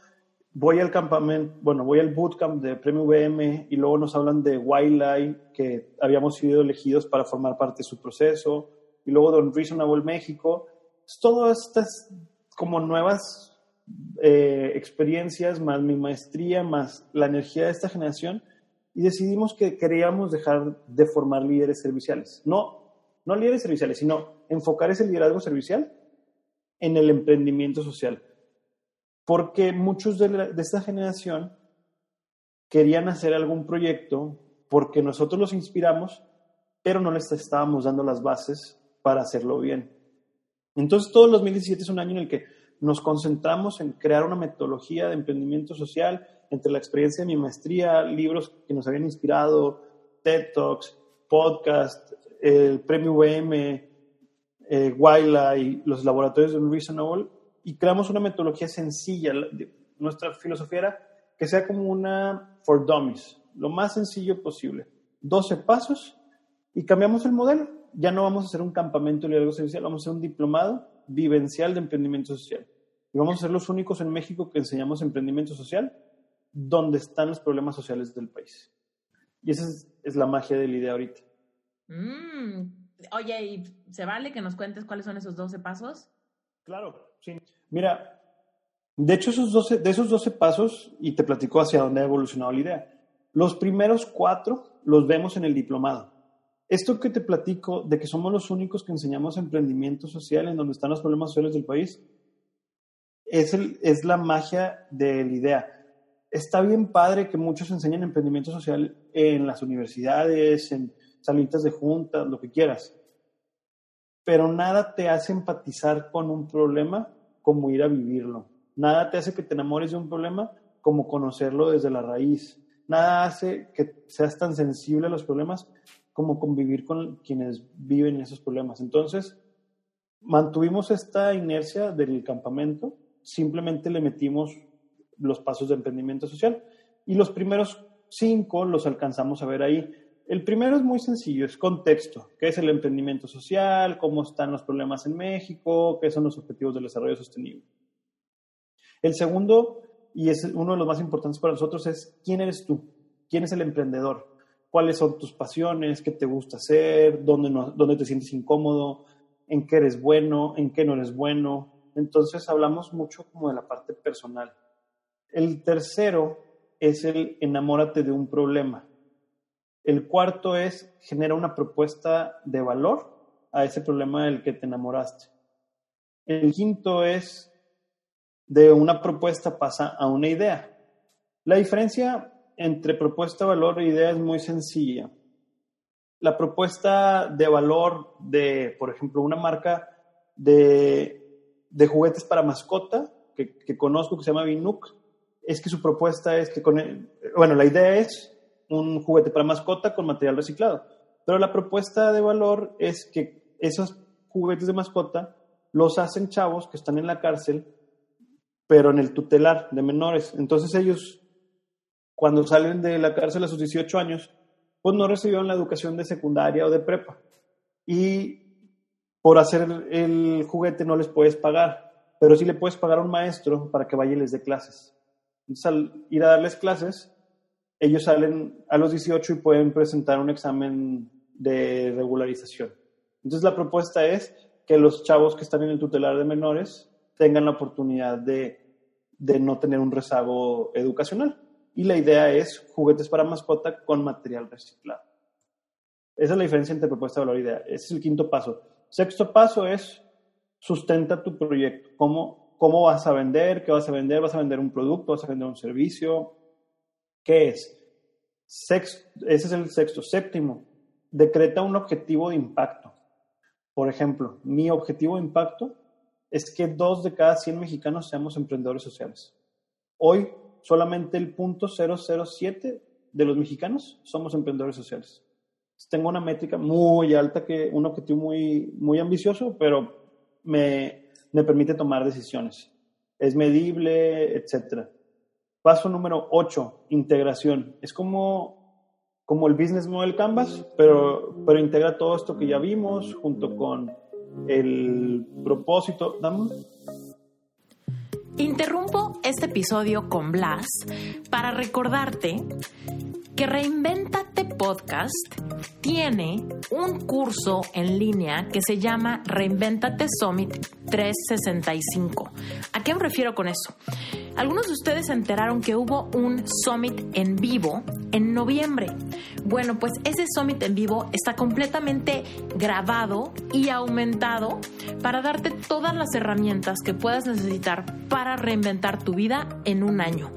Speaker 1: voy al campamento, bueno, voy al bootcamp de Premio VM y luego nos hablan de Wildlife, que habíamos sido elegidos para formar parte de su proceso, y luego Don Reasonable México. Todas estas como nuevas eh, experiencias, más mi maestría, más la energía de esta generación, y decidimos que queríamos dejar de formar líderes serviciales. No, no líderes serviciales, sino enfocar ese liderazgo servicial en el emprendimiento social porque muchos de, esta generación querían hacer algún proyecto porque nosotros los inspiramos, pero no les estábamos dando las bases para hacerlo bien. Entonces, todo el 2017 es un año en el que nos concentramos en crear una metodología de emprendimiento social entre la experiencia de mi maestría, libros que nos habían inspirado, TED Talks, podcast, el premio VM, eh, y los laboratorios de Unreasonable y creamos una metodología sencilla. Nuestra filosofía era que sea como una for dummies, lo más sencillo posible. 12 pasos y cambiamos el modelo. Ya no vamos a hacer un campamento de liderazgo social, vamos a hacer un diplomado vivencial de emprendimiento social. Y vamos a ser los únicos en México que enseñamos emprendimiento social donde están los problemas sociales del país. Y esa es, la magia de la idea ahorita.
Speaker 4: Mm. Oye, ¿y se vale que nos cuentes cuáles son esos 12 pasos?
Speaker 1: Claro, sí. Mira, de hecho, esos 12, de esos 12 pasos, y te platico hacia dónde ha evolucionado la idea, los primeros cuatro los vemos en el diplomado. Esto que te platico de que somos los únicos que enseñamos emprendimiento social en donde están los problemas sociales del país, es, el, es la magia de la idea está bien padre que muchos enseñen emprendimiento social en las universidades, en salitas de juntas, lo que quieras. Pero nada te hace empatizar con un problema como ir a vivirlo. Nada te hace que te enamores de un problema como conocerlo desde la raíz. Nada hace que seas tan sensible a los problemas como convivir con quienes viven esos problemas. Entonces, mantuvimos esta inercia del campamento, simplemente le metimos los pasos de emprendimiento social. Y los primeros cinco los alcanzamos a ver ahí. El primero es muy sencillo, es contexto. ¿Qué es el emprendimiento social? ¿Cómo están los problemas en México? ¿Qué son los objetivos del desarrollo sostenible? El segundo, y es uno de los más importantes para nosotros, es quién eres tú, quién es el emprendedor, cuáles son tus pasiones, qué te gusta hacer, dónde, no, dónde te sientes incómodo, en qué eres bueno, en qué no eres bueno. Entonces hablamos mucho como de la parte personal. El tercero es el enamórate de un problema. El cuarto es genera una propuesta de valor a ese problema del que te enamoraste. El quinto es de una propuesta pasa a una idea. La diferencia entre propuesta, valor e idea es muy sencilla. La propuesta de valor de, por ejemplo, una marca de, juguetes para mascota que, que, conozco que se llama Binuc, es que su propuesta es que con, bueno, la idea es un juguete para mascota con material reciclado, pero la propuesta de valor es que esos juguetes de mascota los hacen chavos que están en la cárcel, pero en el tutelar de menores. Entonces ellos, cuando salen de la cárcel a sus 18 años, pues no recibieron la educación de secundaria o de prepa. Y por hacer el juguete no les puedes pagar, pero sí le puedes pagar a un maestro para que vaya y les dé clases. Entonces, al ir a darles clases, ellos salen a los 18 y pueden presentar un examen de regularización. Entonces, la propuesta es que los chavos que están en el tutelar de menores tengan la oportunidad de, de no tener un rezago educacional. Y la idea es juguetes para mascota con material reciclado. Esa es la diferencia entre propuesta, valor y idea. Ese es el quinto paso. Sexto paso es sustenta tu proyecto. ¿Cómo, ¿Cómo vas a vender? ¿Qué vas a vender? ¿Vas a vender un producto? ¿Vas a vender un servicio? ¿Qué es? ese es el sexto. Séptimo, decreta un objetivo de impacto. Por ejemplo, mi objetivo de impacto es que dos de cada 100 mexicanos seamos emprendedores sociales. Hoy, solamente el punto 007 de los mexicanos somos emprendedores sociales. Tengo una métrica muy alta, que, un objetivo muy, muy ambicioso, pero me, me permite tomar decisiones. Es medible, etc. Paso número 8, integración. Es como, como el business model Canvas, pero, pero integra todo esto que ya vimos junto con el propósito. ¿Damos?
Speaker 2: Interrumpo este episodio con Blas para recordarte que Reinventate Podcast tiene un curso en línea que se llama Reinventate Summit 365. ¿A qué me refiero con eso? Algunos de ustedes se enteraron que hubo un summit en vivo en noviembre. Bueno, pues ese summit en vivo está completamente grabado y aumentado para darte todas las herramientas que puedas necesitar para reinventar tu vida en un año.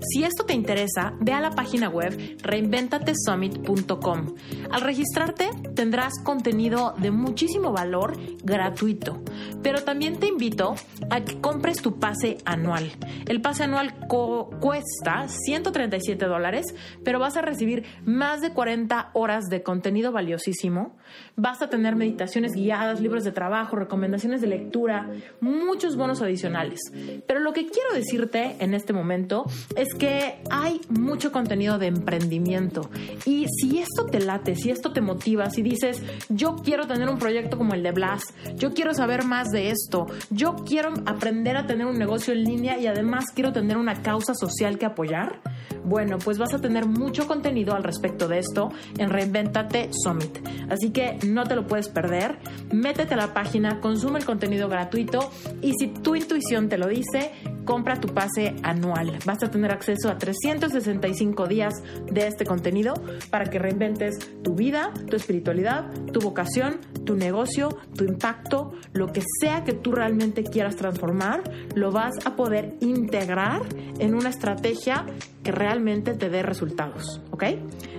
Speaker 2: Si esto te interesa, ve a la página web reinventatesummit.com. Al registrarte tendrás contenido de muchísimo valor gratuito, pero también te invito a que compres tu pase anual. El pase anual cuesta 137 dólares, pero vas a recibir más de 40 horas de contenido valiosísimo. Vas a tener meditaciones guiadas, libros de trabajo, recomendaciones de lectura, muchos bonos adicionales. Pero lo que quiero decirte en este momento es que hay mucho contenido de emprendimiento. Y si esto te late, si esto te motiva, si dices, yo quiero tener un proyecto como el de Blas, yo quiero saber más de esto, yo quiero aprender a tener un negocio en línea y además quiero tener una causa social que apoyar,
Speaker 5: Bueno, pues vas a tener mucho contenido al respecto de esto en Reinventate Summit. Así que no te lo puedes perder. Métete a la página, consume el contenido gratuito y si tu intuición te lo dice, compra tu pase anual. Vas a tener acceso a 365 días de este contenido para que reinventes tu vida, tu espiritualidad, tu vocación, tu negocio, tu impacto, lo que sea que tú realmente quieras transformar, lo vas a poder integrar en una estrategia que realmente te dé resultados, ¿ok?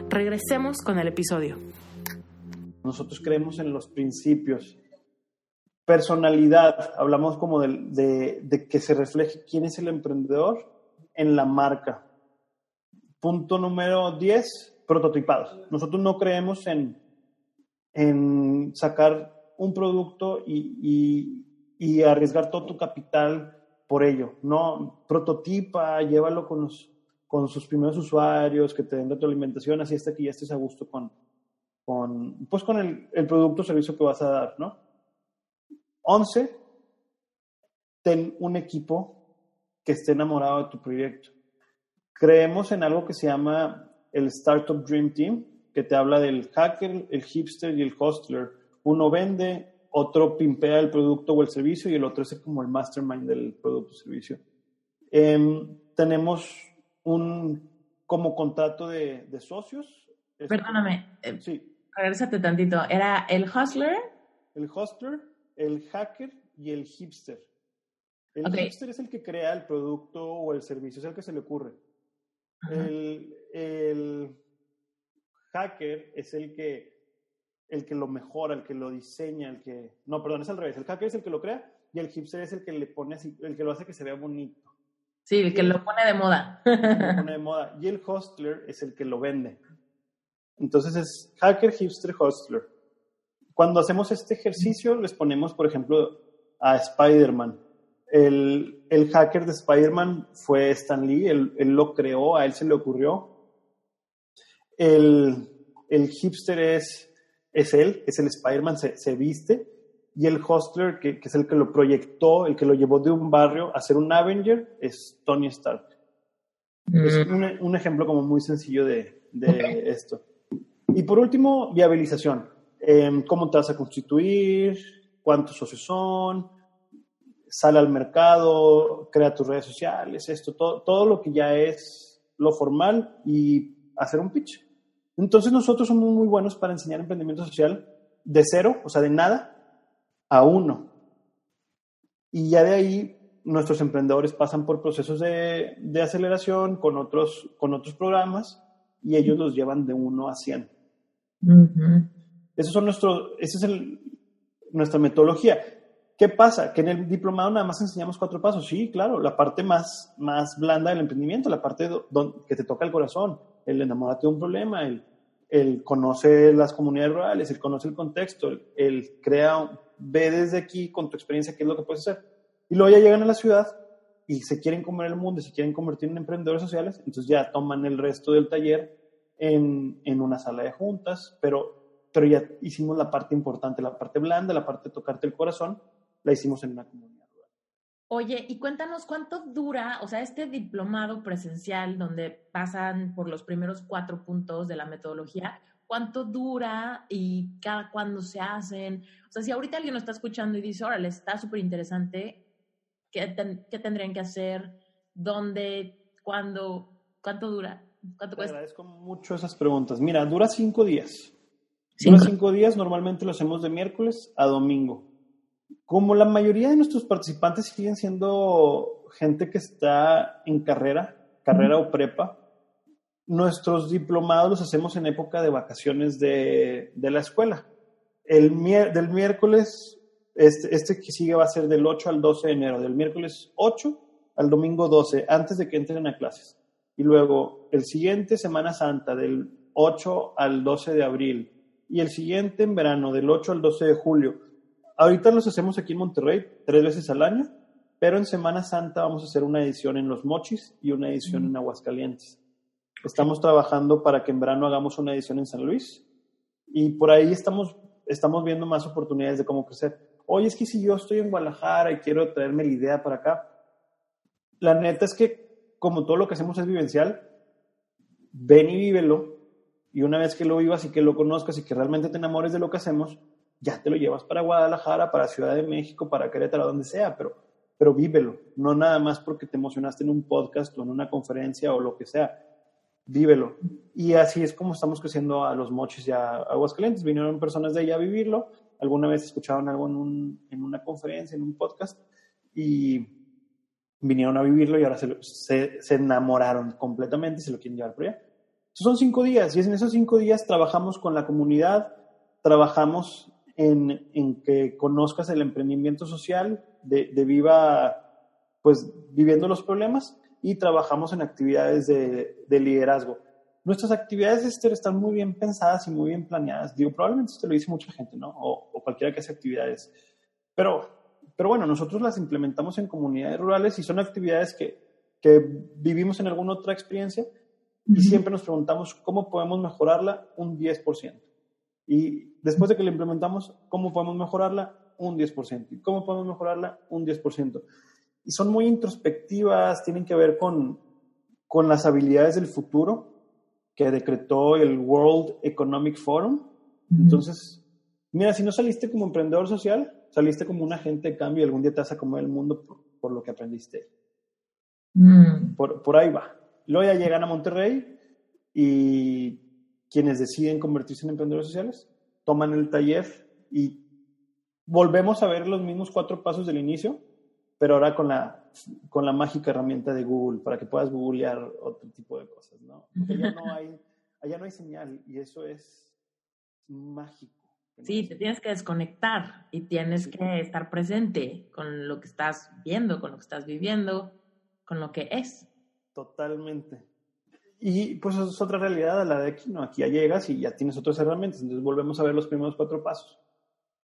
Speaker 5: Regresemos con el episodio.
Speaker 1: Nosotros creemos en los principios. Personalidad, hablamos como de, que se refleje quién es el emprendedor en la marca. Punto número 10, prototipados. Nosotros no creemos en, en sacar un producto y, y, y arriesgar todo tu capital por ello. No, prototipa, llévalo con, los, con sus primeros usuarios, que te den alimentación, así hasta que ya estés a gusto con, con, pues con el, el producto o servicio que vas a dar, ¿no? 11. Ten un equipo que esté enamorado de tu proyecto. Creemos en algo que se llama el Startup Dream Team, que te habla del hacker, el hipster y el hostler. Uno vende, otro pimpea el producto o el servicio y el otro es como el mastermind del producto o servicio. Em, tenemos un como contrato de, de socios.
Speaker 2: Perdóname. Eh, sí. Regresate tantito. ¿Era el hustler?
Speaker 1: El hustler, el hacker y el hipster. El hipster es el que crea el producto o el servicio, es el que se le ocurre. El, el, hacker es el que el que lo mejora, el que lo diseña, el que... No, perdón, es al revés. El hacker es el que lo crea y el hipster es el que le pone así, el que lo hace que se vea bonito.
Speaker 2: Sí, el que lo pone de moda.
Speaker 1: lo pone de moda. Y el hostler es el que lo vende. Entonces es hacker, hipster, hostler. Cuando hacemos este ejercicio, les ponemos, por ejemplo, a Spider-Man. El, el, hacker de Spider-Man fue Stan Lee, él, él, lo creó, a él se le ocurrió. El, el hipster es es él, es el Spider-Man, se, viste, y el hostler, que, es el que lo proyectó, el que lo llevó de un barrio a ser un Avenger, es Tony Stark. Es mm. un, ejemplo como muy sencillo de, esto. Y por último, viabilización. Em, ¿Cómo te vas a constituir? ¿Cuántos socios son? Sale al mercado, crea tus redes sociales, esto, todo, todo lo que ya es lo formal y hacer un pitch. Entonces nosotros somos muy buenos para enseñar emprendimiento social de cero, o sea, de nada, a uno. Y ya de ahí nuestros emprendedores pasan por procesos de, aceleración con otros, con otros programas y ellos los llevan de uno a cien. Eso son nuestro, esa es el, nuestra metodología. ¿Qué pasa? Que en el diplomado nada más enseñamos cuatro pasos. Sí, claro, la parte más, más blanda del emprendimiento, la parte que te toca el corazón, el enamorarte de un problema, el, él conoce las comunidades rurales, él conoce el contexto, él crea, ve desde aquí con tu experiencia qué es lo que puedes hacer. Y luego ya llegan a la ciudad y se quieren comer el mundo se quieren convertir en emprendedores sociales, entonces ya toman el resto del taller en, en una sala de juntas, pero, pero ya hicimos la parte importante, la parte blanda, la parte de tocarte el corazón, la hicimos en una comunidad.
Speaker 2: Oye, y cuéntanos cuánto dura, o sea, este diplomado presencial donde pasan por los primeros cuatro puntos de la metodología, cuánto dura y cada cuándo se hacen. O sea, si ahorita alguien nos está escuchando y dice, órale, está súper interesante, ¿qué, ¿qué, tendrían que hacer? ¿Dónde? ¿Cuándo? ¿Cuánto dura? ¿Cuánto
Speaker 1: Te agradezco mucho esas preguntas. Mira, dura cinco días. Dura cinco días, normalmente lo hacemos de miércoles a domingo como la mayoría de nuestros participantes siguen siendo gente que está en carrera, carrera o prepa, nuestros diplomados los hacemos en época de vacaciones de, la escuela. El del miércoles, este, este que sigue va a ser del 8 al 12 de enero, del miércoles 8 al domingo 12, antes de que entren a clases. Y luego el siguiente, Semana Santa, del 8 al 12 de abril. Y el siguiente en verano, del 8 al 12 de julio Ahorita los hacemos aquí en Monterrey tres veces al año, pero en Semana Santa vamos a hacer una edición en Los Mochis y una edición en Aguascalientes. Estamos trabajando para que en verano hagamos una edición en San Luis y por ahí estamos, estamos viendo más oportunidades de cómo crecer. Oye, es que si yo estoy en Guadalajara y quiero traerme la idea para acá, la neta es que como todo lo que hacemos es vivencial, ven y vívelo, y una vez que lo vivas y que lo conozcas y que realmente te enamores de lo que hacemos, ya te lo llevas para Guadalajara, para Ciudad de México, para Querétaro, donde sea, pero, pero vívelo, no nada más porque te emocionaste en un podcast o en una conferencia o lo que sea, vívelo. Y así es como estamos creciendo a los mochis y a Aguascalientes. Vinieron personas de allá a vivirlo, alguna vez escucharon algo en, un, en una conferencia, en un podcast, y vinieron a vivirlo y ahora se, se, enamoraron completamente y se lo quieren llevar por allá. son cinco días y en esos cinco días trabajamos con la comunidad, trabajamos en, en que conozcas el emprendimiento social de, de, viva, pues viviendo los problemas y trabajamos en actividades de, de liderazgo. Nuestras actividades Esther, están muy bien pensadas y muy bien planeadas. Digo, probablemente esto lo dice mucha gente, ¿no? O, o cualquiera que hace actividades. Pero, pero bueno, nosotros las implementamos en comunidades rurales y son actividades que, que vivimos en alguna otra experiencia y siempre nos preguntamos cómo podemos mejorarla un 10%. Y después de que la implementamos, ¿cómo podemos mejorarla? Un 10%. ¿Y cómo podemos mejorarla? Un 10%. Y son muy introspectivas, tienen que ver con, con las habilidades del futuro que decretó el World Economic Forum. Entonces, mira, si no saliste como emprendedor social, saliste como un agente de cambio y algún día te vas a comer el mundo por, por lo que aprendiste. Mm. Por, por ahí va. Luego ya llegan a Monterrey y quienes deciden convertirse en emprendedores sociales toman el taller y volvemos a ver los mismos cuatro pasos del inicio, pero ahora con la, con la mágica herramienta de Google para que puedas googlear otro tipo de cosas, ¿no? allá no hay, allá no hay señal y eso es mágico.
Speaker 2: Sí, te tienes que desconectar y tienes que estar presente con lo que estás viendo, con lo que estás viviendo, con lo que es.
Speaker 1: Totalmente. Y pues es otra realidad la de aquí, ¿no? Aquí ya llegas y ya tienes otras herramientas, entonces volvemos a ver los primeros cuatro pasos.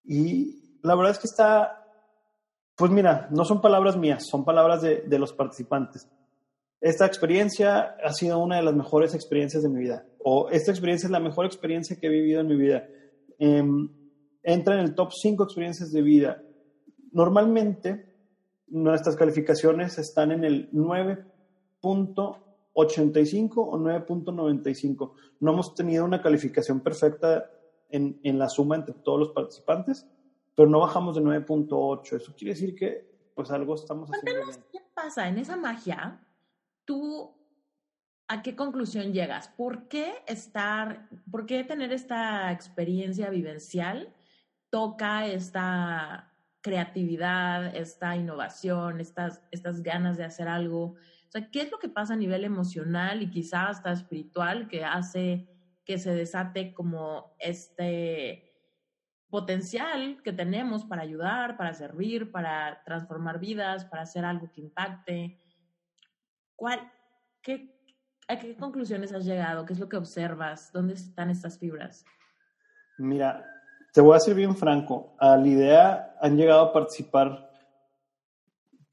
Speaker 1: Y la verdad es que está, pues mira, no son palabras mías, son palabras de, de los participantes. Esta experiencia ha sido una de las mejores experiencias de mi vida, o esta experiencia es la mejor experiencia que he vivido en mi vida. Eh, entra en el top 5 experiencias de vida. Normalmente nuestras calificaciones están en el 9. 85 o 9.95. No hemos tenido una calificación perfecta en, en, la suma entre todos los participantes, pero no bajamos de 9.8. Eso quiere decir que pues algo estamos haciendo bien.
Speaker 2: ¿Qué pasa en esa magia? ¿Tú a qué conclusión llegas? ¿Por qué estar, por qué tener esta experiencia vivencial toca esta creatividad, esta innovación, estas, estas ganas de hacer algo? ¿Qué es lo que pasa a nivel emocional y quizás hasta espiritual que hace que se desate como este potencial que tenemos para ayudar, para servir, para transformar vidas, para hacer algo que impacte? ¿Cuál, qué, ¿A qué conclusiones has llegado? ¿Qué es lo que observas? ¿Dónde están estas fibras?
Speaker 1: Mira, te voy a ser bien franco. A la idea han llegado a participar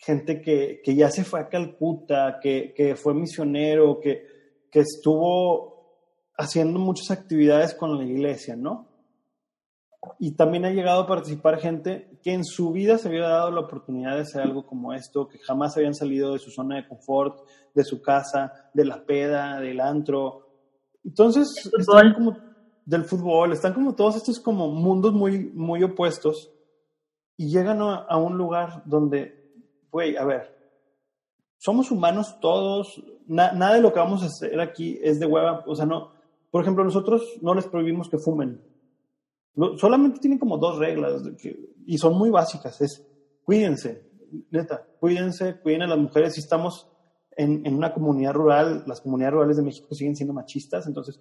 Speaker 1: gente que, que ya se fue a Calcuta, que, que fue misionero, que, que estuvo haciendo muchas actividades con la iglesia, ¿no? Y también ha llegado a participar gente que en su vida se había dado la oportunidad de hacer algo como esto, que jamás habían salido de su zona de confort, de su casa, de la peda, del antro. Entonces, están como del fútbol, están como todos estos como mundos muy, muy opuestos y llegan a, a un lugar donde güey, a ver, somos humanos todos, nada de lo que vamos a hacer aquí es de hueva, o sea, no, por ejemplo, nosotros no les prohibimos que fumen, solamente tienen como dos reglas y son muy básicas, es cuídense, neta, cuídense, cuiden a las mujeres, si estamos en, en una comunidad rural, las comunidades rurales de México siguen siendo machistas, entonces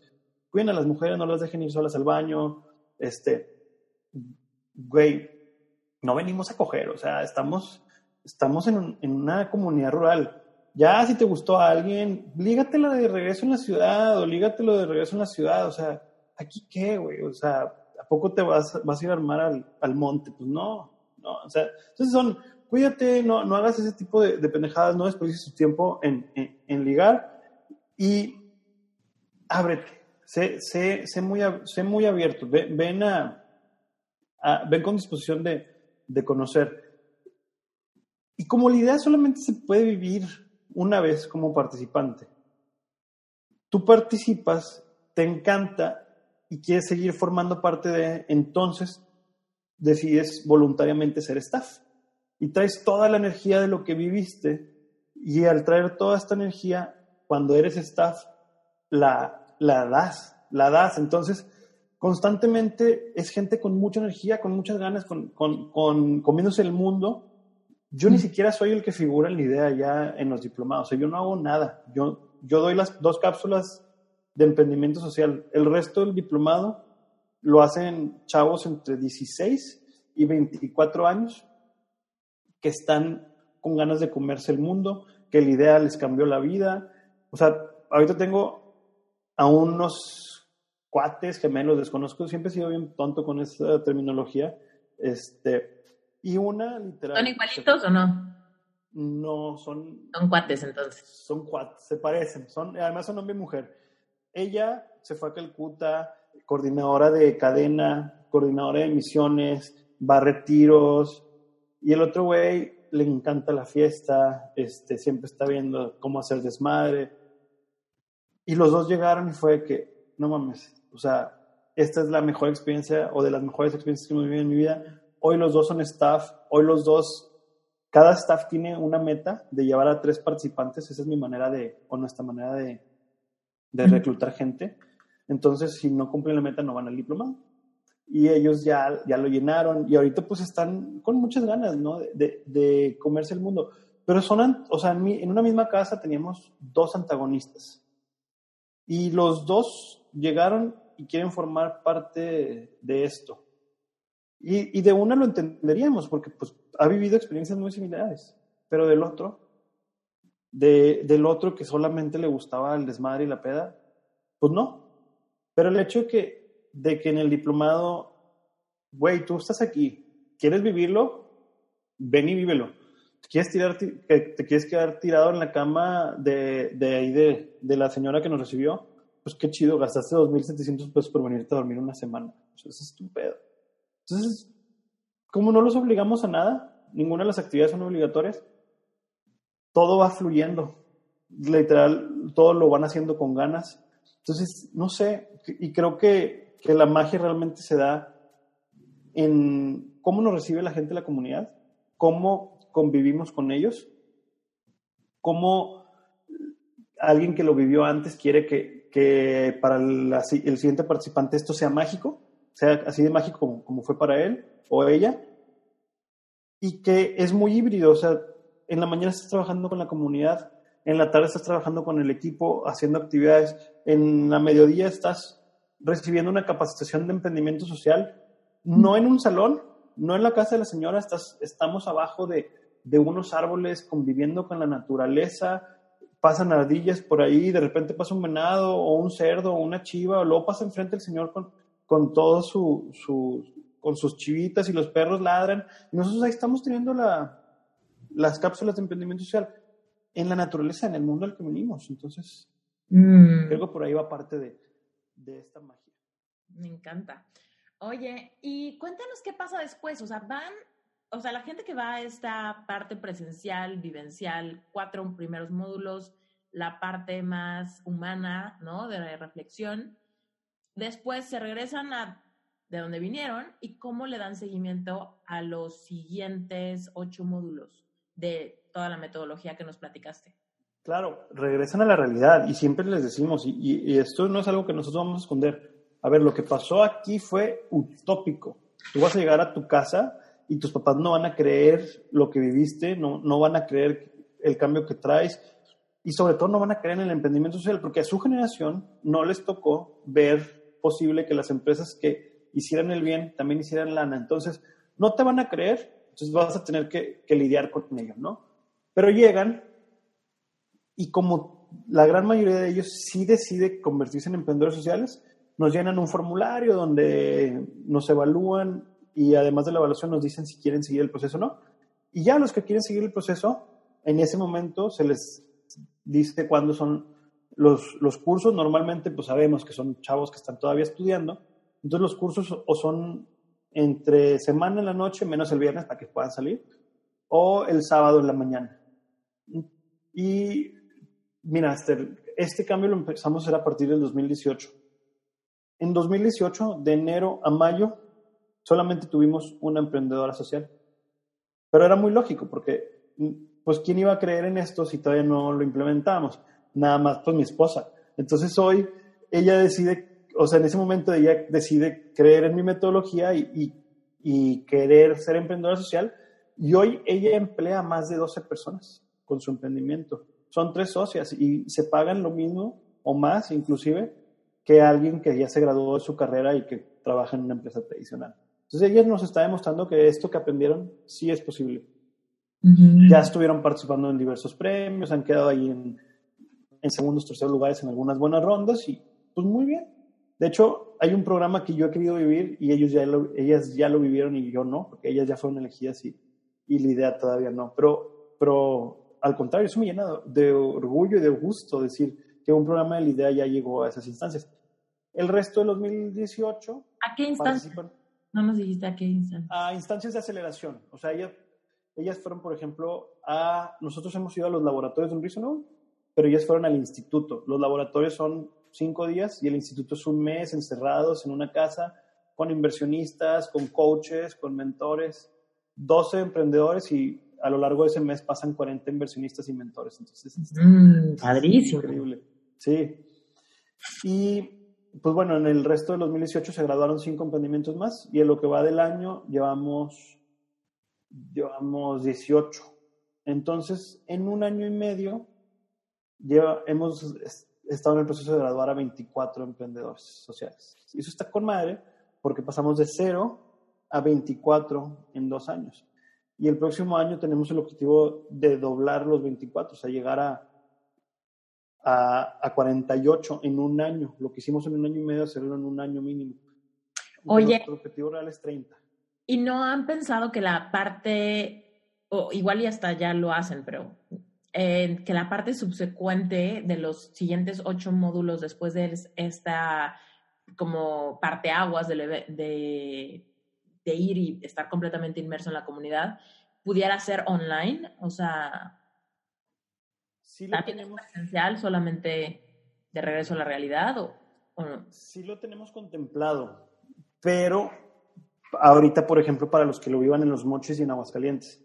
Speaker 1: cuiden a las mujeres, no las dejen ir solas al baño, este, güey, no venimos a coger, o sea, estamos estamos en, en, una comunidad rural. Ya si te gustó a alguien, lígatela de regreso en la ciudad o lígatelo de regreso en la ciudad. O sea, ¿aquí qué, güey? O sea, ¿a poco te vas, vas a ir a armar al, al monte? Pues no, no. O sea, entonces son, cuídate, no, no hagas ese tipo de, de pendejadas, no desperdicies tu tiempo en, en, en, ligar y ábrete. Sé, sé, sé, muy, sé muy abierto. Ven, ven, a, a, ven con disposición de, de conocer. Y como la idea solamente se puede vivir una vez como participante, tú participas, te encanta y quieres seguir formando parte de, entonces decides voluntariamente ser staff y traes toda la energía de lo que viviste y al traer toda esta energía, cuando eres staff, la, la das, la das. Entonces, constantemente es gente con mucha energía, con muchas ganas, con, con, con comiéndose el mundo. Yo ni siquiera soy el que figura en la idea ya en los diplomados. O sea, yo no hago nada. Yo, yo doy las dos cápsulas de emprendimiento social. El resto del diplomado lo hacen chavos entre 16 y 24 años que están con ganas de comerse el mundo, que la idea les cambió la vida. O sea, ahorita tengo a unos cuates gemelos, desconozco, siempre he sido bien tonto con esa terminología. Este, y una literal.
Speaker 2: ¿Son igualitos o no?
Speaker 1: No, son.
Speaker 2: Son cuates entonces.
Speaker 1: Son cuates, se parecen. Son, además son hombre y mujer. Ella se fue a Calcuta, coordinadora de cadena, coordinadora de misiones, va a retiros, y el otro güey le encanta la fiesta, este, siempre está viendo cómo hacer desmadre. Y los dos llegaron y fue que, no mames, o sea, esta es la mejor experiencia o de las mejores experiencias que he vivido en mi vida. Hoy los dos son staff, hoy los dos, cada staff tiene una meta de llevar a tres participantes, esa es mi manera de, o nuestra manera de, de reclutar gente. Entonces, si no cumplen la meta, no van al diplomado y ellos ya, ya lo llenaron y ahorita pues están con muchas ganas, ¿no? De, de comerse el mundo. Pero son, o sea, en, en, una misma casa teníamos dos antagonistas y los dos llegaron y quieren formar parte de esto. Y, de una lo entenderíamos porque pues ha vivido experiencias muy similares, pero del otro, de, del otro que solamente le gustaba el desmadre y la peda, pues no. Pero el hecho de que de que en el diplomado, güey, tú estás aquí, ¿quieres vivirlo? Ven y vívelo. ¿Quieres tirar, te quieres quedar tirado en la cama de, de ahí de, de la señora que nos recibió? Pues qué chido, gastaste 2.700 pesos por venirte a dormir una semana. Eso es un pedo. Entonces, como no los obligamos a nada, ninguna de las actividades son obligatorias, todo va fluyendo. Literal, todo lo van haciendo con ganas. Entonces, no sé, y creo que que la magia realmente se da en cómo nos recibe la gente de la comunidad, cómo convivimos con ellos, cómo alguien que lo vivió antes quiere que, que para el siguiente participante esto sea mágico, sea así de mágico como, como fue para él o ella, y que es muy híbrido, o sea, en la mañana estás trabajando con la comunidad, en la tarde estás trabajando con el equipo, haciendo actividades, en la mediodía estás recibiendo una capacitación de emprendimiento social, no en un salón, no en la casa de la señora, estás, estamos abajo de, de unos árboles conviviendo con la naturaleza, pasan ardillas por ahí, de repente pasa un venado o un cerdo o una chiva, o luego pasa enfrente el señor con, con todos su, su, con sus chivitas y los perros ladran. Nosotros ahí estamos teniendo la, las cápsulas de emprendimiento social en la naturaleza, en el mundo al que venimos. Entonces, mm. creo que por ahí va parte de, de esta magia.
Speaker 2: Me encanta. Oye, y cuéntanos qué pasa después. O sea, van, o sea, la gente que va a esta parte presencial, vivencial, cuatro primeros módulos, la parte más humana, ¿no? De reflexión. Después se regresan a de donde vinieron y cómo le dan seguimiento a los siguientes ocho módulos de toda la metodología que nos platicaste.
Speaker 1: Claro, regresan a la realidad y siempre les decimos, y, esto no es algo que nosotros vamos a esconder. A ver, lo que pasó aquí fue utópico. Tú vas a llegar a tu casa y tus papás no van a creer lo que viviste, no, no van a creer el cambio que traes y sobre todo no van a creer en el emprendimiento social porque a su generación no les tocó ver posible que las empresas que hicieran el bien también hicieran lana. Entonces, no te van a creer, entonces vas a tener que, lidiar con ello, ¿no? Pero llegan y como la gran mayoría de ellos sí decide convertirse en emprendedores sociales, nos llenan un formulario donde nos evalúan y además de la evaluación nos dicen si quieren seguir el proceso o no. Y ya los que quieren seguir el proceso, en ese momento se les dice cuándo son los, los cursos. Normalmente pues sabemos que son chavos que están todavía estudiando. Entonces los cursos o son entre semana en la noche, menos el viernes para que puedan salir, o el sábado en la mañana. Y mira, Esther, este cambio lo empezamos a hacer a partir del 2018. En 2018, de enero a mayo, solamente tuvimos una emprendedora social. Pero era muy lógico porque, pues, ¿quién iba a creer en esto si todavía no lo implementábamos? Nada más, pues, mi esposa. Entonces hoy ella decide, o sea, en ese momento ella decide creer en mi metodología y, y, querer ser emprendedora social. Y hoy ella emplea más de 12 personas con su emprendimiento. Son tres socias y se pagan lo mismo o más inclusive que alguien que ya se graduó de su carrera y que trabaja en una empresa tradicional. Entonces ella nos está demostrando que esto que aprendieron sí es posible. Ya estuvieron participando en diversos premios, han quedado ahí en, en segundos, terceros lugares en algunas buenas rondas y pues muy bien. De hecho, hay un programa que yo he querido vivir y ellos ya lo, ellas ya lo vivieron y yo no, porque ellas ya fueron elegidas y, y la idea todavía no. Pero, pero al contrario, eso me llena de orgullo y de gusto decir que un programa de la idea ya llegó a esas instancias. El resto del 2018...
Speaker 2: ¿A qué instancias? No nos dijiste a qué instancias.
Speaker 1: A instancias de aceleración. O sea, ellas, ellas fueron, por ejemplo, a... Nosotros hemos ido a los laboratorios de un Reasonable, pero ellas fueron al instituto. Los laboratorios son cinco días y el instituto es un mes encerrados en una casa con inversionistas, con coaches, con mentores, 12 emprendedores y a lo largo de ese mes pasan 40 inversionistas y mentores. Entonces,
Speaker 2: mm, padrísimo.
Speaker 1: Increíble. Sí. Y pues bueno, en el resto del 2018 se graduaron cinco emprendimientos más y en lo que va del año llevamos, llevamos 18. Entonces, en un año y medio lleva, hemos estado en el proceso de graduar a 24 emprendedores sociales. Y eso está con madre porque pasamos de 0 a 24 en dos años. Y el próximo año tenemos el objetivo de doblar los 24, o sea, llegar a, a, a 48 en un año. Lo que hicimos en un año y medio, hacerlo en un año mínimo.
Speaker 2: Oye.
Speaker 1: El objetivo real es 30.
Speaker 2: ¿Y no han pensado que la parte, o igual y hasta ya lo hacen, pero eh, que la parte subsecuente de los siguientes ocho módulos después de esta como parteaguas de, de, de ir y estar completamente inmerso en la comunidad pudiera ser online? O sea,
Speaker 1: sí lo tenemos
Speaker 2: presencial solamente de regreso a la realidad o, o, no?
Speaker 1: Sí lo tenemos contemplado, pero ahorita, por ejemplo, para los que lo vivan en los moches y en Aguascalientes,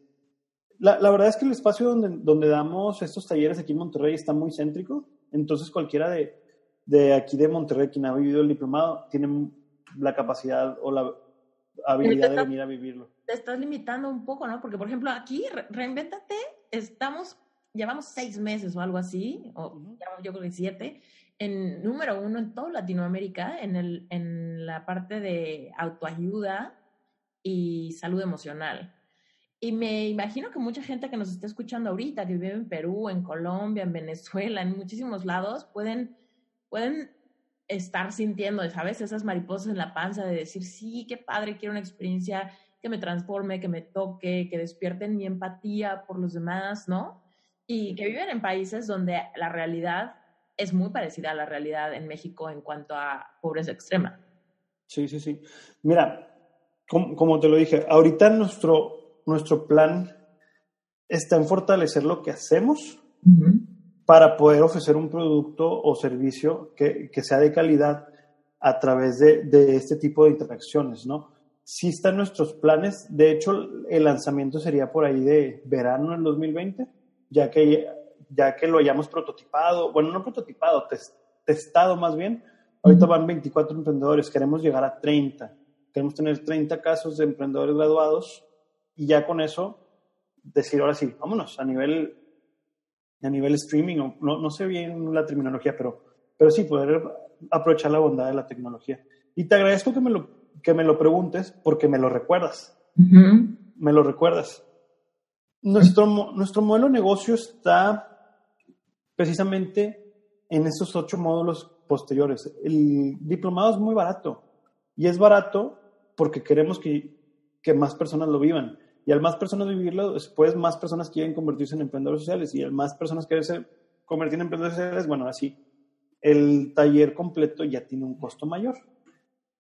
Speaker 1: la, la, verdad es que el espacio donde, donde damos estos talleres aquí en Monterrey está muy céntrico, entonces cualquiera de, de aquí de Monterrey, quien ha vivido el diplomado, tiene la capacidad o la habilidad de venir a vivirlo.
Speaker 2: Te estás limitando un poco, ¿no? Porque, por ejemplo, aquí, Reinventate, estamos, llevamos seis meses o algo así, o uh -huh. yo creo que siete, en número uno en toda Latinoamérica, en, el, en la parte de autoayuda y salud emocional. Y me imagino que mucha gente que nos está escuchando ahorita, que vive en Perú, en Colombia, en Venezuela, en muchísimos lados, pueden, pueden estar sintiendo, ¿sabes? Esas mariposas en la panza de decir, sí, qué padre, quiero una experiencia que me transforme, que me toque, que despierten mi empatía por los demás, ¿no? Y que viven en países donde la realidad es muy parecida a la realidad en México en cuanto a pobreza extrema.
Speaker 1: Sí, sí, sí. Mira, como, como te lo dije, ahorita nuestro, nuestro plan está en fortalecer lo que hacemos uh -huh. para poder ofrecer un producto o servicio que, que sea de calidad a través de, de, este tipo de interacciones, ¿no? Sí están nuestros planes. De hecho, el lanzamiento sería por ahí de verano del 2020, ya que, ya que lo hayamos prototipado, bueno, no prototipado, test, testado más bien. Ahorita van 24 emprendedores, queremos llegar a 30. Queremos tener 30 casos de emprendedores graduados y ya con eso decir ahora sí, vámonos a nivel a nivel streaming, no, no sé bien la terminología, pero, pero sí poder aprovechar la bondad de la tecnología. Y te agradezco que me lo, que me lo preguntes porque me lo recuerdas. Uh -huh. Me lo recuerdas. Nuestro, nuestro modelo de negocio está precisamente en estos ocho módulos posteriores. El diplomado es muy barato y es barato porque queremos que, que más personas lo vivan. Y al más personas vivirlo, después más personas quieren convertirse en emprendedores sociales. Y al más personas quieren convertir en emprendedores sociales, bueno, así, el taller completo ya tiene un costo mayor.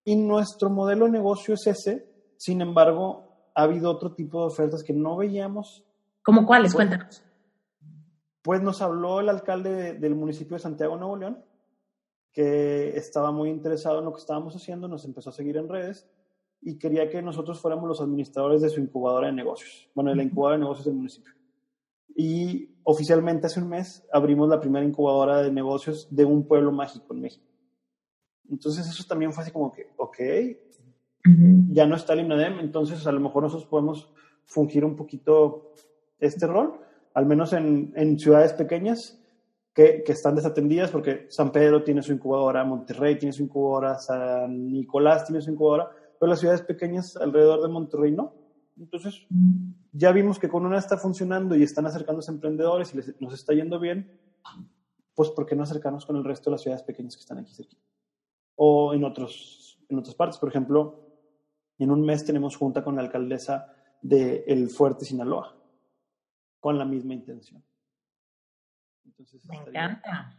Speaker 1: Y nuestro modelo de negocio es ese. Sin embargo, ha habido otro tipo de ofertas que no veíamos.
Speaker 2: ¿Cómo cuáles? Cuéntanos.
Speaker 1: Pues nos habló el alcalde del municipio de Santiago, Nuevo León, que estaba muy interesado en lo que estábamos haciendo, nos empezó a seguir en redes y quería que nosotros fuéramos los administradores de su incubadora de negocios, bueno, de la incubadora de negocios del municipio. Y oficialmente hace un mes abrimos la primera incubadora de negocios de un pueblo mágico en México. Entonces eso también fue así como que, ok, ya no está el INADEM, entonces a lo mejor nosotros podemos fungir un poquito este rol, al menos en, en ciudades pequeñas que, que, están desatendidas, porque San Pedro tiene su incubadora, Monterrey tiene su incubadora, San Nicolás tiene su incubadora, pero las ciudades pequeñas alrededor de Monterrey no. Entonces, ya vimos que con una está funcionando y están acercándose emprendedores y les, nos está yendo bien, pues ¿por qué no acercarnos con el resto de las ciudades pequeñas que están aquí cerca? O en, otros, en otras partes, por ejemplo, en un mes tenemos junta con la alcaldesa de El Fuerte, Sinaloa, con la misma intención.
Speaker 2: Entonces, Me encanta.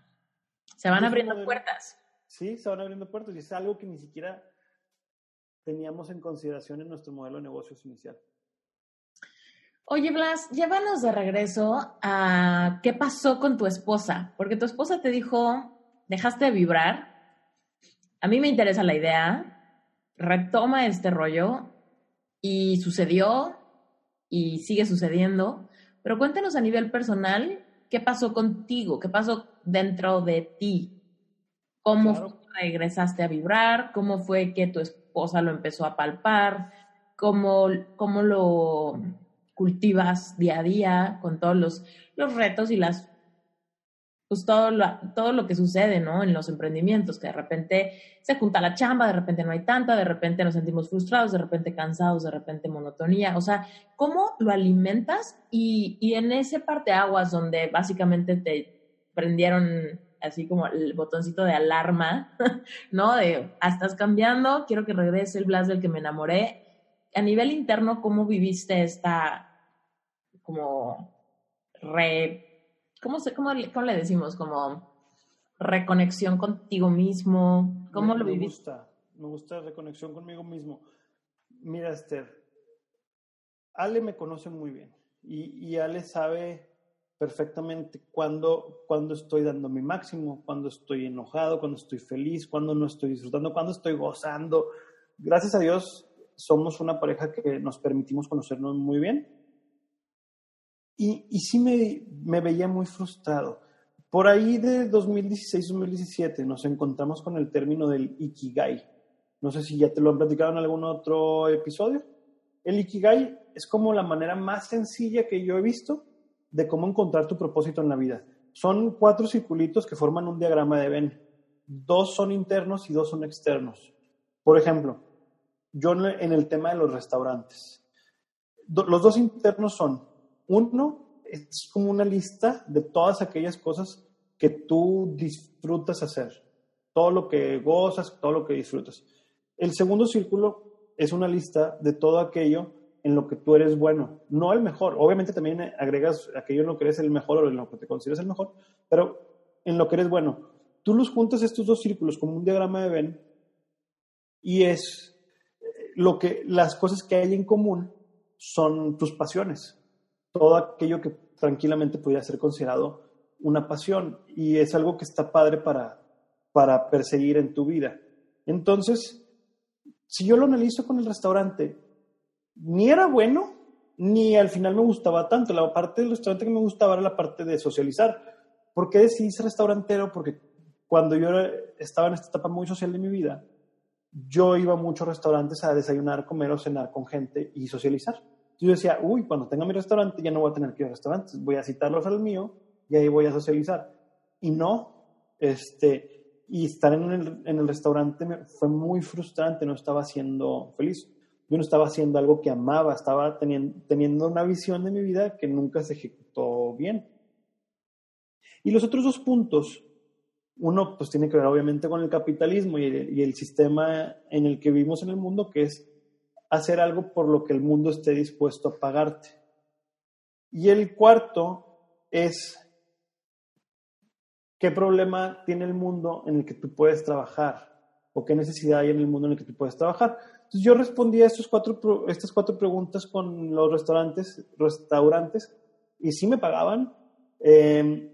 Speaker 2: Se van abriendo puertas.
Speaker 1: Sí, se van abriendo puertas y es algo que ni siquiera teníamos en consideración en nuestro modelo de negocios inicial.
Speaker 2: Oye, Blas, llévanos de regreso a qué pasó con tu esposa, porque tu esposa te dijo, dejaste de vibrar, a mí me interesa la idea, retoma este rollo. Y sucedió. Y sigue sucediendo, pero cuéntanos a nivel personal qué pasó contigo, qué pasó dentro de ti, cómo regresaste a vibrar, cómo fue que tu esposa esposa lo empezó a palpar, cómo, cómo lo cultivas día a día con todos los, los retos y las pues todo lo, todo lo que sucede, ¿no? En los emprendimientos, que de repente se junta la chamba, de repente no hay tanta, de repente nos sentimos frustrados, de repente cansados, de repente monotonía. O sea, ¿cómo lo alimentas? Y, y en ese parte aguas donde básicamente te prendieron así como el botoncito de alarma, ¿no? De, ah, estás cambiando, quiero que regrese el Blas del que me enamoré. A nivel interno, ¿cómo viviste esta, como, re, ¿cómo, se, cómo, cómo le decimos? Como reconexión contigo mismo. ¿Cómo lo viviste?
Speaker 1: Me gusta, me gusta la reconexión conmigo mismo. Mira, Esther, Ale me conoce muy bien y, y Ale sabe perfectamente cuando, cuando estoy dando mi máximo, cuando estoy enojado, cuando estoy feliz, cuando no estoy disfrutando, cuando estoy gozando. Gracias a Dios somos una pareja que nos permitimos conocernos muy bien. Y, y sí me, me veía muy frustrado. Por ahí de 2016-2017 nos encontramos con el término del Ikigai. No sé si ya te lo han platicado en algún otro episodio. El Ikigai es como la manera más sencilla que yo he visto de cómo encontrar tu propósito en la vida. Son cuatro circulitos que forman un diagrama de Venn. Dos son internos y dos son externos. Por ejemplo, yo en el tema de los restaurantes. los dos internos son, uno es como una lista de todas aquellas cosas que tú disfrutas hacer, todo lo que gozas, todo lo que disfrutas. El segundo círculo es una lista de todo aquello en lo que tú eres bueno, no el mejor. Obviamente también agregas aquello en lo que eres el mejor o en lo que te consideras el mejor, pero en lo que eres bueno. Tú los juntas estos dos círculos como un diagrama de Venn y es eh, lo que las cosas que hay en común son tus pasiones. Todo aquello que tranquilamente podría ser considerado una pasión y es algo que está padre para, para perseguir en tu vida. Entonces, si yo lo analizo con el restaurante, ni era bueno, ni al final me gustaba tanto. La parte del restaurante que me gustaba era la parte de socializar. ¿Por qué decidí ser restaurantero? Porque cuando yo estaba en esta etapa muy social de mi vida, yo iba a muchos restaurantes a desayunar, comer o cenar con gente y socializar. Yo decía, uy, cuando tenga mi restaurante ya no voy a tener que ir a restaurantes, voy a citarlos al mío y ahí voy a socializar. Y no, este, y estar en el, en el restaurante fue muy frustrante, no estaba siendo feliz yo no estaba haciendo algo que amaba, estaba teniendo, teniendo una visión de mi vida que nunca se ejecutó bien. Y los otros dos puntos, uno pues tiene que ver obviamente con el capitalismo y el, y el sistema en el que vivimos en el mundo, que es hacer algo por lo que el mundo esté dispuesto a pagarte. Y el cuarto es qué problema tiene el mundo en el que tú puedes trabajar o qué necesidad hay en el mundo en el que tú puedes trabajar. Entonces yo respondí a estos cuatro, estas cuatro preguntas con los restaurantes, restaurantes y sí me pagaban, Eh,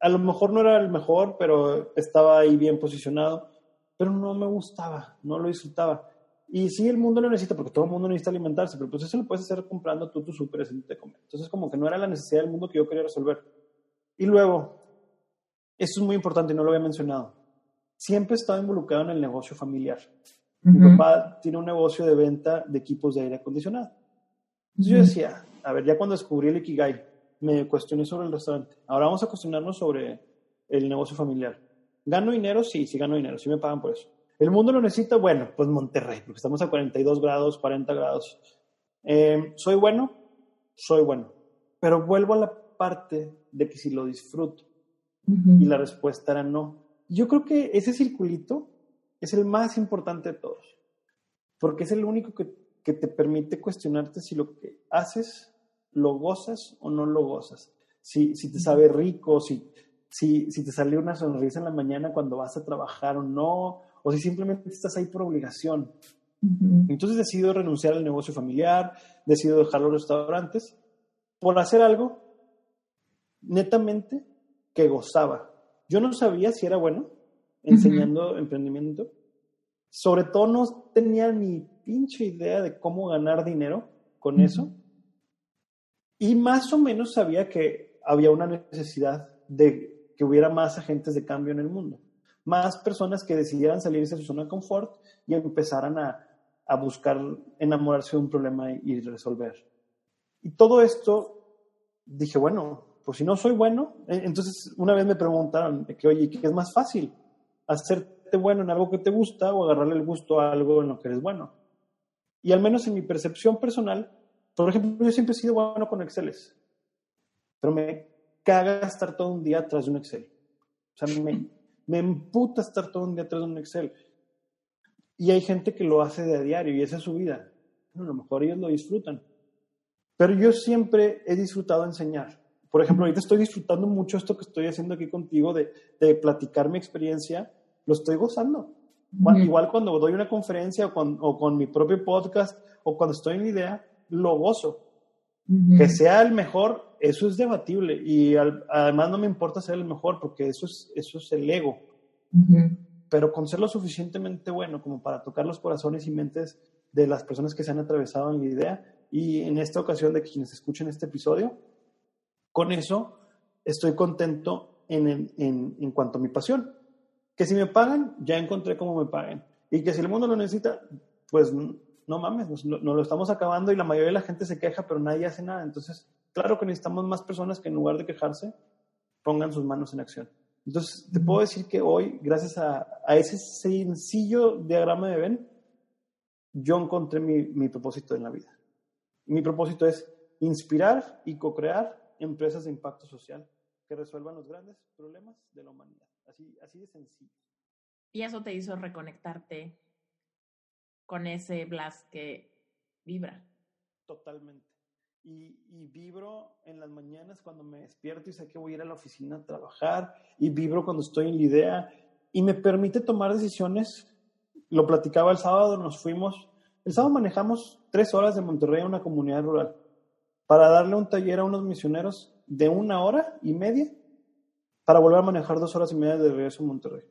Speaker 1: a lo mejor no era el mejor, pero estaba ahí bien posicionado, pero no me gustaba, no lo disfrutaba. Y sí, el mundo lo necesita, porque todo el mundo necesita alimentarse, pero pues eso lo puedes hacer comprando tú tus súper te comer. Entonces, como que no era la necesidad del mundo que yo quería resolver. Y luego, esto es muy importante y no lo había mencionado, siempre he estado involucrado en el negocio familiar. Mi papá tiene un negocio de venta de equipos de aire acondicionado. Entonces yo decía, a ver, ya cuando descubrí el Ikigai, me cuestioné sobre el restaurante. Ahora vamos a cuestionarnos sobre el negocio familiar. ¿Gano dinero? Sí, sí gano dinero, sí me pagan por eso. ¿El mundo lo necesita? Bueno, pues Monterrey, porque estamos a 42 grados, 40 grados. Eh, ¿Soy bueno? Soy bueno. Pero vuelvo a la parte de que si lo disfruto. Y la respuesta era no. Yo creo que ese circulito es el más importante de todos, porque es el único que, que te permite cuestionarte si lo que haces lo gozas o no lo gozas. Si, si te sabe rico, si, si, si te sale una sonrisa en la mañana cuando vas a trabajar o no, o si simplemente estás ahí por obligación. Entonces decido renunciar al negocio familiar, decido dejar los restaurantes por hacer algo netamente que gozaba. Yo no sabía si era bueno enseñando emprendimiento. Sobre todo no tenía ni pinche idea de cómo ganar dinero con eso. Y más o menos sabía que había una necesidad de que hubiera más agentes de cambio en el mundo, más personas que decidieran salirse de su zona de confort y empezaran a, a buscar enamorarse de un problema y, resolver. Y todo esto, dije, bueno, pues si no soy bueno, e, entonces una vez me preguntaron que, oye, ¿qué es más fácil? ¿Hacerte bueno en algo que te gusta o agarrarle el gusto a algo en lo que eres bueno? Y al menos en mi percepción personal, por ejemplo, yo siempre he sido bueno con Excel, pero me caga estar todo un día atrás de un Excel. O sea, me, me emputa estar todo un día atrás de un Excel. Y hay gente que lo hace de a diario y esa es su vida. a lo mejor ellos lo disfrutan. Pero yo siempre he disfrutado enseñar. Por ejemplo, ahorita estoy disfrutando mucho esto que estoy haciendo aquí contigo de, de platicar mi experiencia. Lo estoy gozando. Igual cuando doy una conferencia o con, o con mi propio podcast o cuando estoy en la idea, lo gozo. Que sea el mejor, eso es debatible y además no me importa ser el mejor porque eso es, eso es el ego. Pero con ser lo suficientemente bueno como para tocar los corazones y mentes de las personas que se han atravesado en la idea y en esta ocasión de quienes escuchen este episodio, con eso estoy contento en, en, en cuanto a mi pasión. Que si me pagan, ya encontré cómo me paguen. Y que si el mundo lo necesita, pues no mames, nos, lo estamos acabando y la mayoría de la gente se queja, pero nadie hace nada. Entonces, claro que necesitamos más personas que en lugar de quejarse, pongan sus manos en acción. Entonces, te puedo decir que hoy, gracias a, ese sencillo diagrama de Ben, yo encontré mi, mi propósito en la vida. Mi propósito es inspirar y co-crear empresas de impacto social que resuelvan los grandes problemas de la humanidad. Así, así de sencillo.
Speaker 2: Y eso te hizo reconectarte con ese blast que vibra.
Speaker 1: Totalmente. Y, vibro en las mañanas cuando me despierto y sé que voy a ir a la oficina a trabajar, y vibro cuando estoy en la idea, y me permite tomar decisiones. Lo platicaba el sábado, nos fuimos, el sábado manejamos tres horas de Monterrey a una comunidad rural para darle un taller a unos misioneros de una hora y media para volver a manejar dos horas y media de regreso a Monterrey.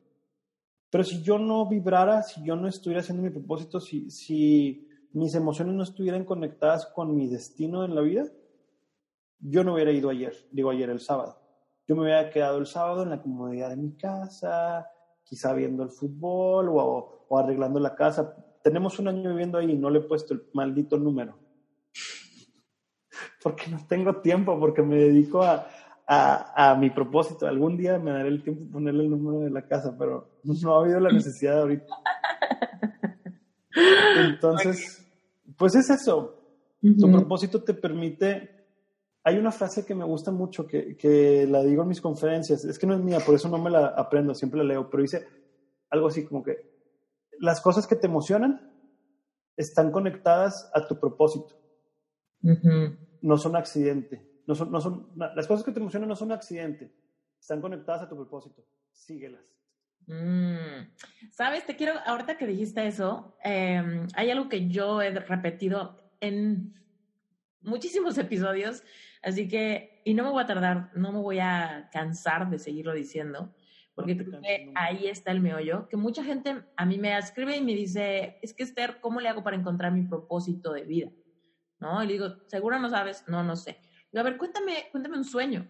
Speaker 1: Pero si yo no vibrara, si yo no estuviera haciendo mi propósito, si, si mis emociones no estuvieran conectadas con mi destino en la vida, yo no hubiera ido ayer, digo ayer el sábado. Yo me hubiera quedado el sábado en la comodidad de mi casa, quizá viendo el fútbol o, o arreglando la casa. Tenemos un año viviendo ahí y no le he puesto el maldito número. porque no tengo tiempo, porque me dedico a, a, mi propósito. Algún día me daré el tiempo de ponerle el número de la casa, pero no ha habido la necesidad ahorita. Entonces, pues es eso. Tu propósito te permite... Hay una frase que me gusta mucho, que, que la digo en mis conferencias, es que no es mía, por eso no me la aprendo, siempre la leo, pero dice algo así como que las cosas que te emocionan están conectadas a tu propósito. No son accidente. No son, no son, las cosas que te emocionan no son un accidente, están conectadas a tu propósito. Síguelas.
Speaker 2: Mm. Sabes, te quiero, ahorita que dijiste eso, em, hay algo que yo he repetido en muchísimos episodios Así que, y no me voy a tardar, no me voy a cansar de seguirlo diciendo, porque creo que ahí está el meollo, que mucha gente a mí me escribe y me dice, es que Esther, ¿cómo le hago para encontrar mi propósito de vida? ¿No? Y le digo, ¿seguro no sabes? No, no sé. A ver, cuéntame, cuéntame un sueño,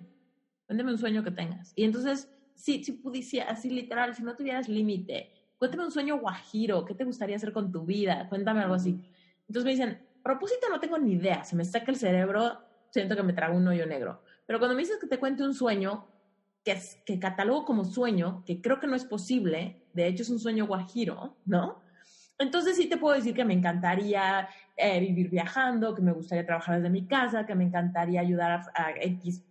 Speaker 2: cuéntame un sueño que tengas. Y entonces, si, si pudiese, así literal, si no tuvieras límite, cuéntame un sueño guajiro, ¿qué te gustaría hacer con tu vida? Cuéntame algo así. Entonces me dicen, propósito no tengo ni idea, se me saca el cerebro, siento que me trago un hoyo negro. Pero cuando me dices que te cuente un sueño, que, es, que catalogo como sueño, que creo que no es posible, de hecho es un sueño guajiro, ¿no? Entonces sí te puedo decir que me encantaría eh, vivir viajando, que me gustaría trabajar desde mi casa, que me encantaría ayudar a, a X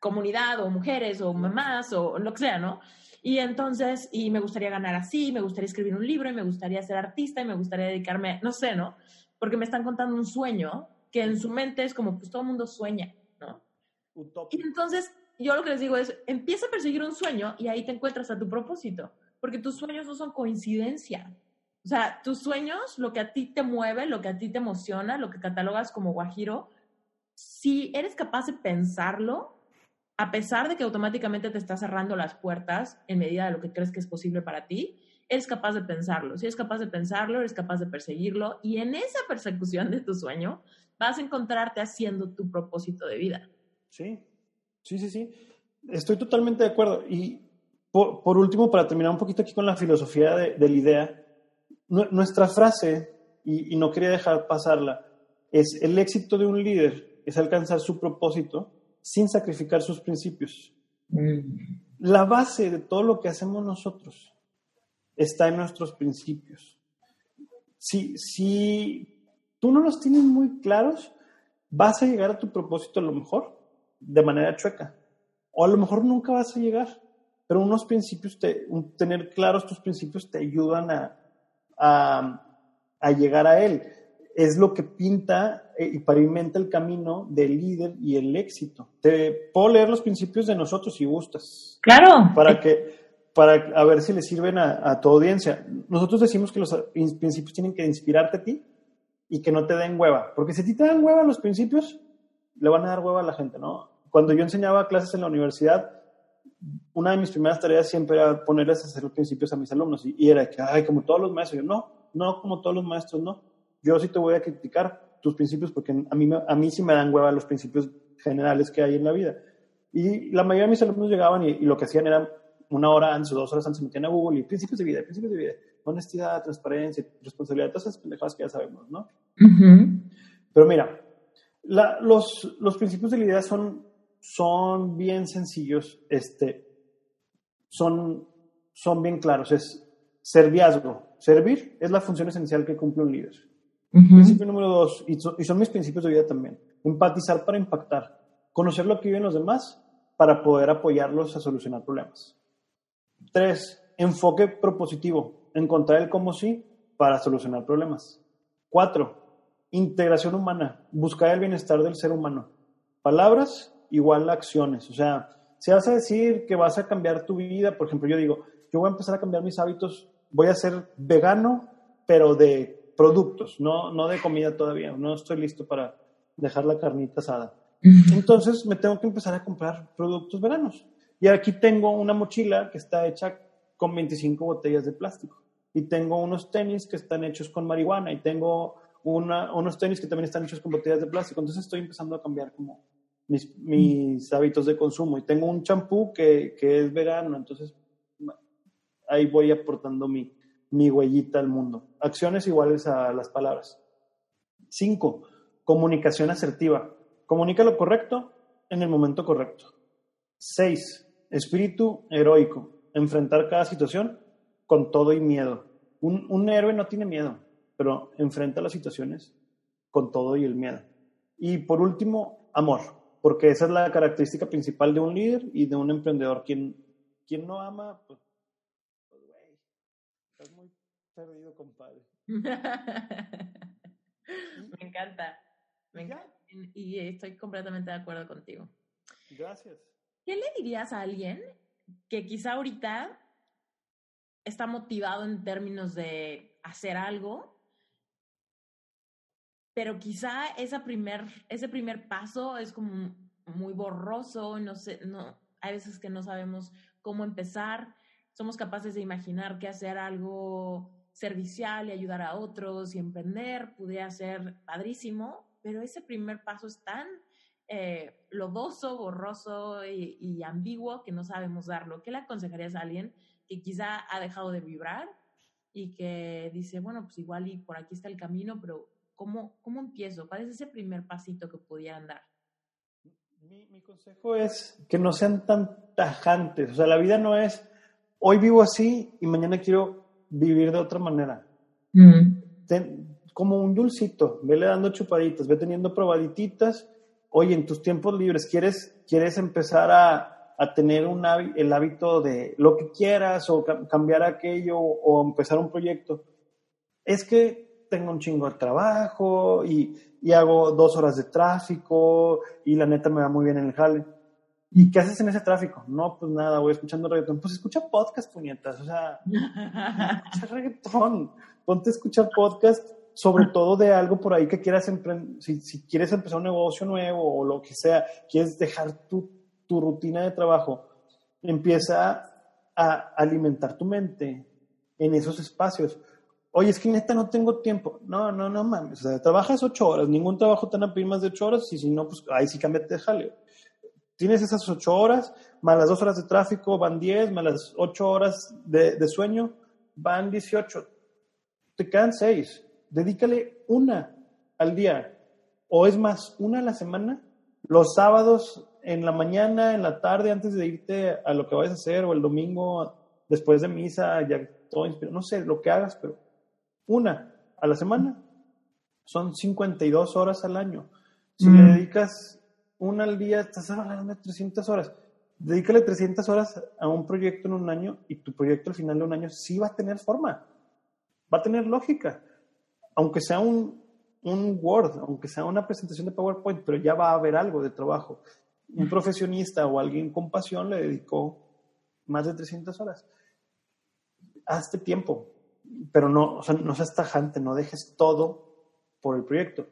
Speaker 2: comunidad o mujeres o mamás o lo que sea, ¿no? Y entonces, y me gustaría ganar así, me gustaría escribir un libro, y me gustaría ser artista, y me gustaría dedicarme, no sé, ¿no? Porque me están contando un sueño que en su mente es como, pues todo el mundo sueña, ¿no? Y entonces, yo lo que les digo es, empieza a perseguir un sueño y ahí te encuentras a tu propósito, porque tus sueños no son coincidencia. O sea, tus sueños, lo que a ti te mueve, lo que a ti te emociona, lo que catalogas como guajiro, si eres capaz de pensarlo, a pesar de que automáticamente te está cerrando las puertas en medida de lo que crees que es posible para ti, eres capaz de pensarlo. Si eres capaz de pensarlo, eres capaz de perseguirlo y en esa persecución de tu sueño vas a encontrarte haciendo tu propósito de vida.
Speaker 1: Sí, sí, sí, sí. Estoy totalmente de acuerdo. Y por, último, para terminar un poquito aquí con la filosofía de, la idea, nuestra frase, y no quería dejar pasarla, es el éxito de un líder es alcanzar su propósito sin sacrificar sus principios. Mm. La base de todo lo que hacemos nosotros está en nuestros principios. Si, si tú no los tienes muy claros, vas a llegar a tu propósito a lo mejor de manera chueca. O a lo mejor nunca vas a llegar. Pero unos principios, te, tener claros tus principios te ayudan a, a, a llegar a él es lo que pinta eh, y pavimenta el camino del líder y el éxito. Te puedo leer los principios de nosotros si gustas.
Speaker 2: Claro.
Speaker 1: Para que, para a ver si le sirven a, tu audiencia. Nosotros decimos que los principios tienen que inspirarte a ti y que no te den hueva. Porque si a ti te dan hueva los principios, le van a dar hueva a la gente, ¿no? Cuando yo enseñaba clases en la universidad, una de mis primeras tareas siempre era ponerles a hacer los principios a mis alumnos. Y, y era que, ay, como todos los maestros. Yo, no, no como todos los maestros, no yo sí te voy a criticar tus principios porque a mí, a mí sí me dan hueva los principios generales que hay en la vida. Y la mayoría de mis alumnos llegaban y, lo que hacían era una hora antes o dos horas antes se metían a Google y principios de vida, principios de vida, honestidad, transparencia, responsabilidad, todas esas pendejadas que ya sabemos, ¿no? Pero mira, los, los principios de la idea son, son bien sencillos, este, son, son bien claros, es serviazgo. Servir es la función esencial que cumple un líder. Principio número dos, y, son mis principios de vida también, empatizar para impactar, conocer lo que viven los demás para poder apoyarlos a solucionar problemas. Tres, enfoque propositivo, encontrar el cómo sí para solucionar problemas. Cuatro, integración humana, buscar el bienestar del ser humano. Palabras igual a acciones, o sea, si vas a decir que vas a cambiar tu vida, por ejemplo, yo digo, yo voy a empezar a cambiar mis hábitos, voy a ser vegano, pero de productos, no, no de comida todavía, no estoy listo para dejar la carnita asada. Entonces me tengo que empezar a comprar productos veranos. Y aquí tengo una mochila que está hecha con 25 botellas de plástico. Y tengo unos tenis que están hechos con marihuana. Y tengo una, unos tenis que también están hechos con botellas de plástico. Entonces estoy empezando a cambiar como mis, hábitos de consumo. Y tengo un champú que, que es vegano. Entonces ahí voy aportando mi, mi huellita al mundo. Acciones iguales a las palabras. Cinco, comunicación asertiva. Comunica lo correcto en el momento correcto. Seis, espíritu heroico. Enfrentar cada situación con todo y miedo. Un, un héroe no tiene miedo, pero enfrenta las situaciones con todo y el miedo. Y por último, amor, porque esa es la característica principal de un líder y de un emprendedor. Quien, quien no ama, pues Estás muy perdido, compadre.
Speaker 2: me encanta. Me encanta. Y estoy completamente de acuerdo contigo.
Speaker 1: Gracias.
Speaker 2: ¿Qué le dirías a alguien que quizá ahorita está motivado en términos de hacer algo, pero quizá esa primer, ese primer paso es como muy borroso, no sé, no, hay veces que no sabemos cómo empezar, somos capaces de imaginar que hacer algo servicial y ayudar a otros y emprender pudiera ser padrísimo, pero ese primer paso es tan eh, lodoso, borroso y, ambiguo que no sabemos darlo. ¿Qué le aconsejarías a alguien que quizá ha dejado de vibrar y que dice, bueno, pues igual y por aquí está el camino, pero ¿cómo, cómo empiezo? ¿Cuál es ese primer pasito que pudieran dar?
Speaker 1: Mi, mi consejo es que no sean tan tajantes. O sea, la vida no es, hoy vivo así y mañana quiero vivir de otra manera. Mm. como un dulcito, vele dando chupaditas, ve teniendo probadititas. Oye, en tus tiempos libres, ¿quieres, quieres empezar a, a tener un el hábito de lo que quieras o cambiar aquello o empezar un proyecto? Es que tengo un chingo de trabajo y, y hago dos horas de tráfico y la neta me va muy bien en el jale ¿Y qué haces en ese tráfico? No, pues nada, voy escuchando reggaetón. Pues escucha podcast, puñetas. O sea, escucha reggaetón. Ponte a escuchar podcast, sobre todo de algo por ahí que quieras emprender. Si, si, quieres empezar un negocio nuevo o lo que sea, quieres dejar tu, tu rutina de trabajo, empieza a alimentar tu mente en esos espacios. Oye, es que neta no tengo tiempo. No, no, no mames. O sea, trabajas ocho horas. Ningún trabajo te van a pedir más de ocho horas. Y si no, pues ahí sí cámbiate de tienes esas ocho horas, más las dos horas de tráfico van diez, más las ocho horas de, sueño van dieciocho. Te quedan seis. Dedícale una al día. O es más, una a la semana. Los sábados en la mañana, en la tarde, antes de irte a lo que vayas a hacer, o el domingo después de misa, ya todo inspirado. No sé lo que hagas, pero una a la semana son 52 horas al año. Si le mm. dedicas una al día, estás hablando de 300 horas. Dedícale 300 horas a un proyecto en un año y tu proyecto al final de un año sí va a tener forma, va a tener lógica. Aunque sea un, un Word, aunque sea una presentación de PowerPoint, pero ya va a haber algo de trabajo. Un profesionista o alguien con pasión le dedicó más de 300 horas. Hazte tiempo, pero no, o sea, no seas tajante, no dejes todo por el proyecto.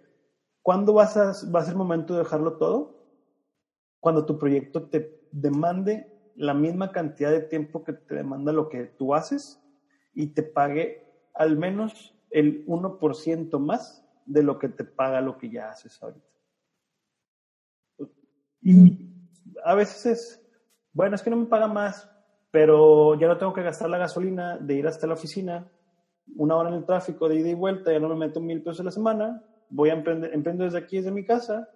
Speaker 1: ¿Cuándo vas a, va a ser momento de dejarlo todo? cuando tu proyecto te demande la misma cantidad de tiempo que te demanda lo que tú haces y te pague al menos el 1% más de lo que te paga lo que ya haces ahorita. Y a veces es, bueno, es que no me paga más, pero ya no tengo que gastar la gasolina de ir hasta la oficina, una hora en el tráfico de ida y vuelta, ya no me meto mil pesos a la semana, voy a emprender, emprendo desde aquí, desde mi casa,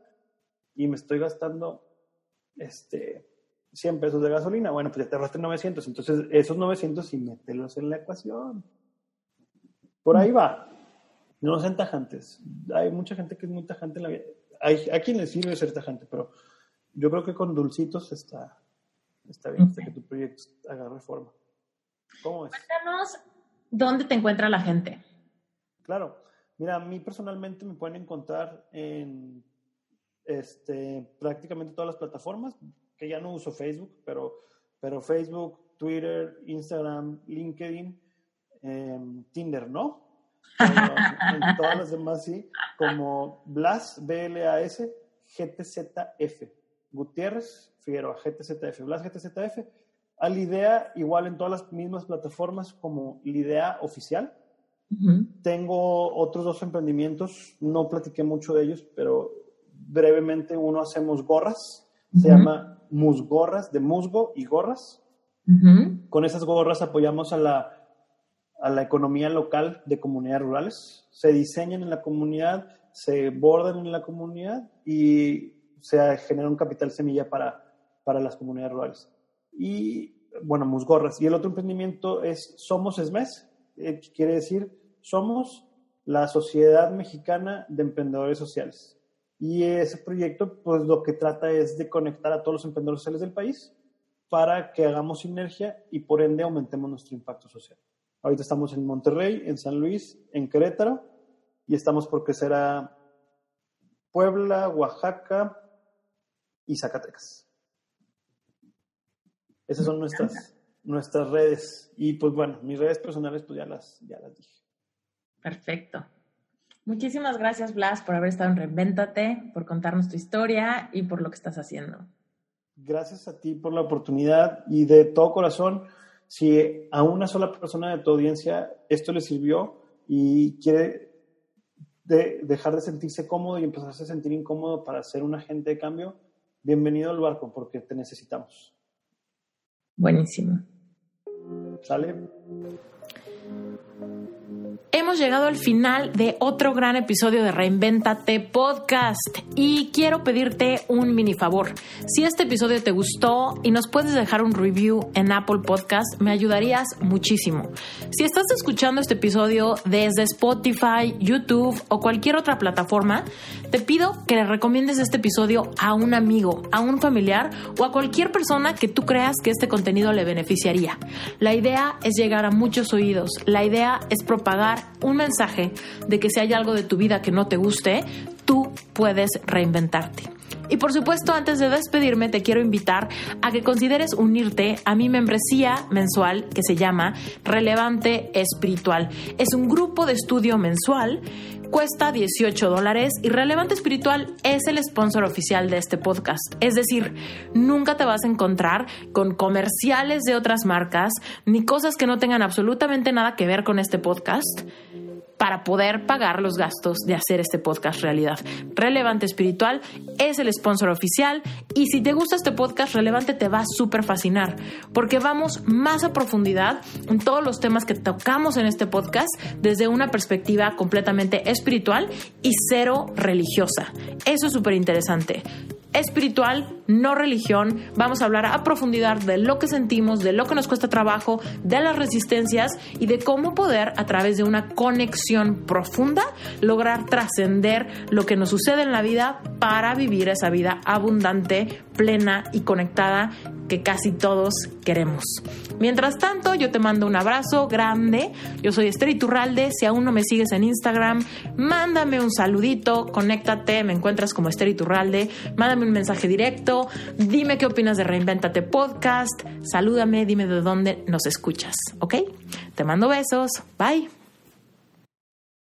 Speaker 1: y me estoy gastando este, 100 pesos de gasolina, bueno, pues ya te ahorraste 900, entonces esos 900 y mételos en la ecuación. Por ahí va. No sean tajantes. Hay mucha gente que es muy tajante en la vida. Hay, a quien le sirve ser tajante, pero yo creo que con dulcitos está, está bien hasta que tu proyecto agarre forma. ¿Cómo es?
Speaker 2: Cuéntanos dónde te encuentra la gente.
Speaker 1: Claro. Mira, a mí personalmente me pueden encontrar en este, prácticamente todas las plataformas, que ya no uso Facebook, pero, pero Facebook, Twitter, Instagram, LinkedIn, em, Tinder, ¿no? en todas las demás sí, como Blas, B-L-A-S, GTZF, Gutiérrez, Figueroa, GTZF, Blas, GTZF, al IDEA igual en todas las mismas plataformas como IDEA oficial. Tengo otros dos emprendimientos, no platiqué mucho de ellos, pero brevemente uno hacemos gorras, se llama Musgorras, de musgo y gorras. Con esas gorras apoyamos a la, a la economía local de comunidades rurales. Se diseñan en la comunidad, se bordan en la comunidad y se genera un capital semilla para, para las comunidades rurales. Y bueno, Musgorras. Y el otro emprendimiento es Somos ESMES, eh, quiere decir Somos la Sociedad Mexicana de Emprendedores Sociales. Y ese proyecto, pues lo que trata es de conectar a todos los emprendedores sociales del país para que hagamos sinergia y por ende aumentemos nuestro impacto social. Ahorita estamos en Monterrey, en San Luis, en Querétaro y estamos por crecer a Puebla, Oaxaca y Zacatecas. Esas son nuestras, nuestras redes. Y pues bueno, mis redes personales pues ya las, ya las dije.
Speaker 2: Perfecto.
Speaker 6: Muchísimas gracias, Blas, por haber estado en Reinvéntate, por contarnos tu historia y por lo que estás haciendo.
Speaker 1: Gracias a ti por la oportunidad y de todo corazón, si a una sola persona de tu audiencia esto le sirvió y quiere dejar de sentirse cómodo y empezarse a sentir incómodo para ser un agente de cambio, bienvenido al barco porque te necesitamos.
Speaker 6: Buenísimo.
Speaker 1: ¿Sale?
Speaker 2: Hemos llegado al final de otro gran episodio de Reinventate Podcast y quiero pedirte un mini favor. Si este episodio te gustó y nos puedes dejar un review en Apple Podcast, me ayudarías muchísimo. Si estás escuchando este episodio desde Spotify, YouTube o cualquier otra plataforma, te pido que le recomiendes este episodio a un amigo, a un familiar o a cualquier persona que tú creas que este contenido le beneficiaría. La idea es llegar a muchos oídos, la idea es propagar un mensaje de que si hay algo de tu vida que no te guste, tú puedes reinventarte. Y por supuesto, antes de despedirme, te quiero invitar a que consideres unirte a mi membresía mensual que se llama Relevante Espiritual. Es un grupo de estudio mensual cuesta 18 dólares y Relevante Espiritual es el sponsor oficial de este podcast. Es decir, nunca te vas a encontrar con comerciales de otras marcas ni cosas que no tengan absolutamente nada que ver con este podcast para poder pagar los gastos de hacer este podcast realidad. Relevante Espiritual es el sponsor oficial y si te gusta este podcast, Relevante te va a súper fascinar porque vamos más a profundidad en todos los temas que tocamos en este podcast desde una perspectiva completamente espiritual y cero religiosa. Eso es súper interesante espiritual, no religión. Vamos a hablar a profundidad de lo que sentimos, de lo que nos cuesta trabajo, de las resistencias y de cómo poder, a través de una conexión profunda, lograr trascender lo que nos sucede en la vida para vivir esa vida abundante, plena y conectada que casi todos queremos. Mientras tanto, yo te mando un abrazo grande. Yo soy Esther Iturralde. Si aún no me sigues en Instagram, mándame un saludito, conéctate, me encuentras como Esther Iturralde. Mándame un mensaje directo, dime qué opinas de Reinventate Podcast, salúdame, dime de dónde nos escuchas, ¿ok? Te mando besos. Bye.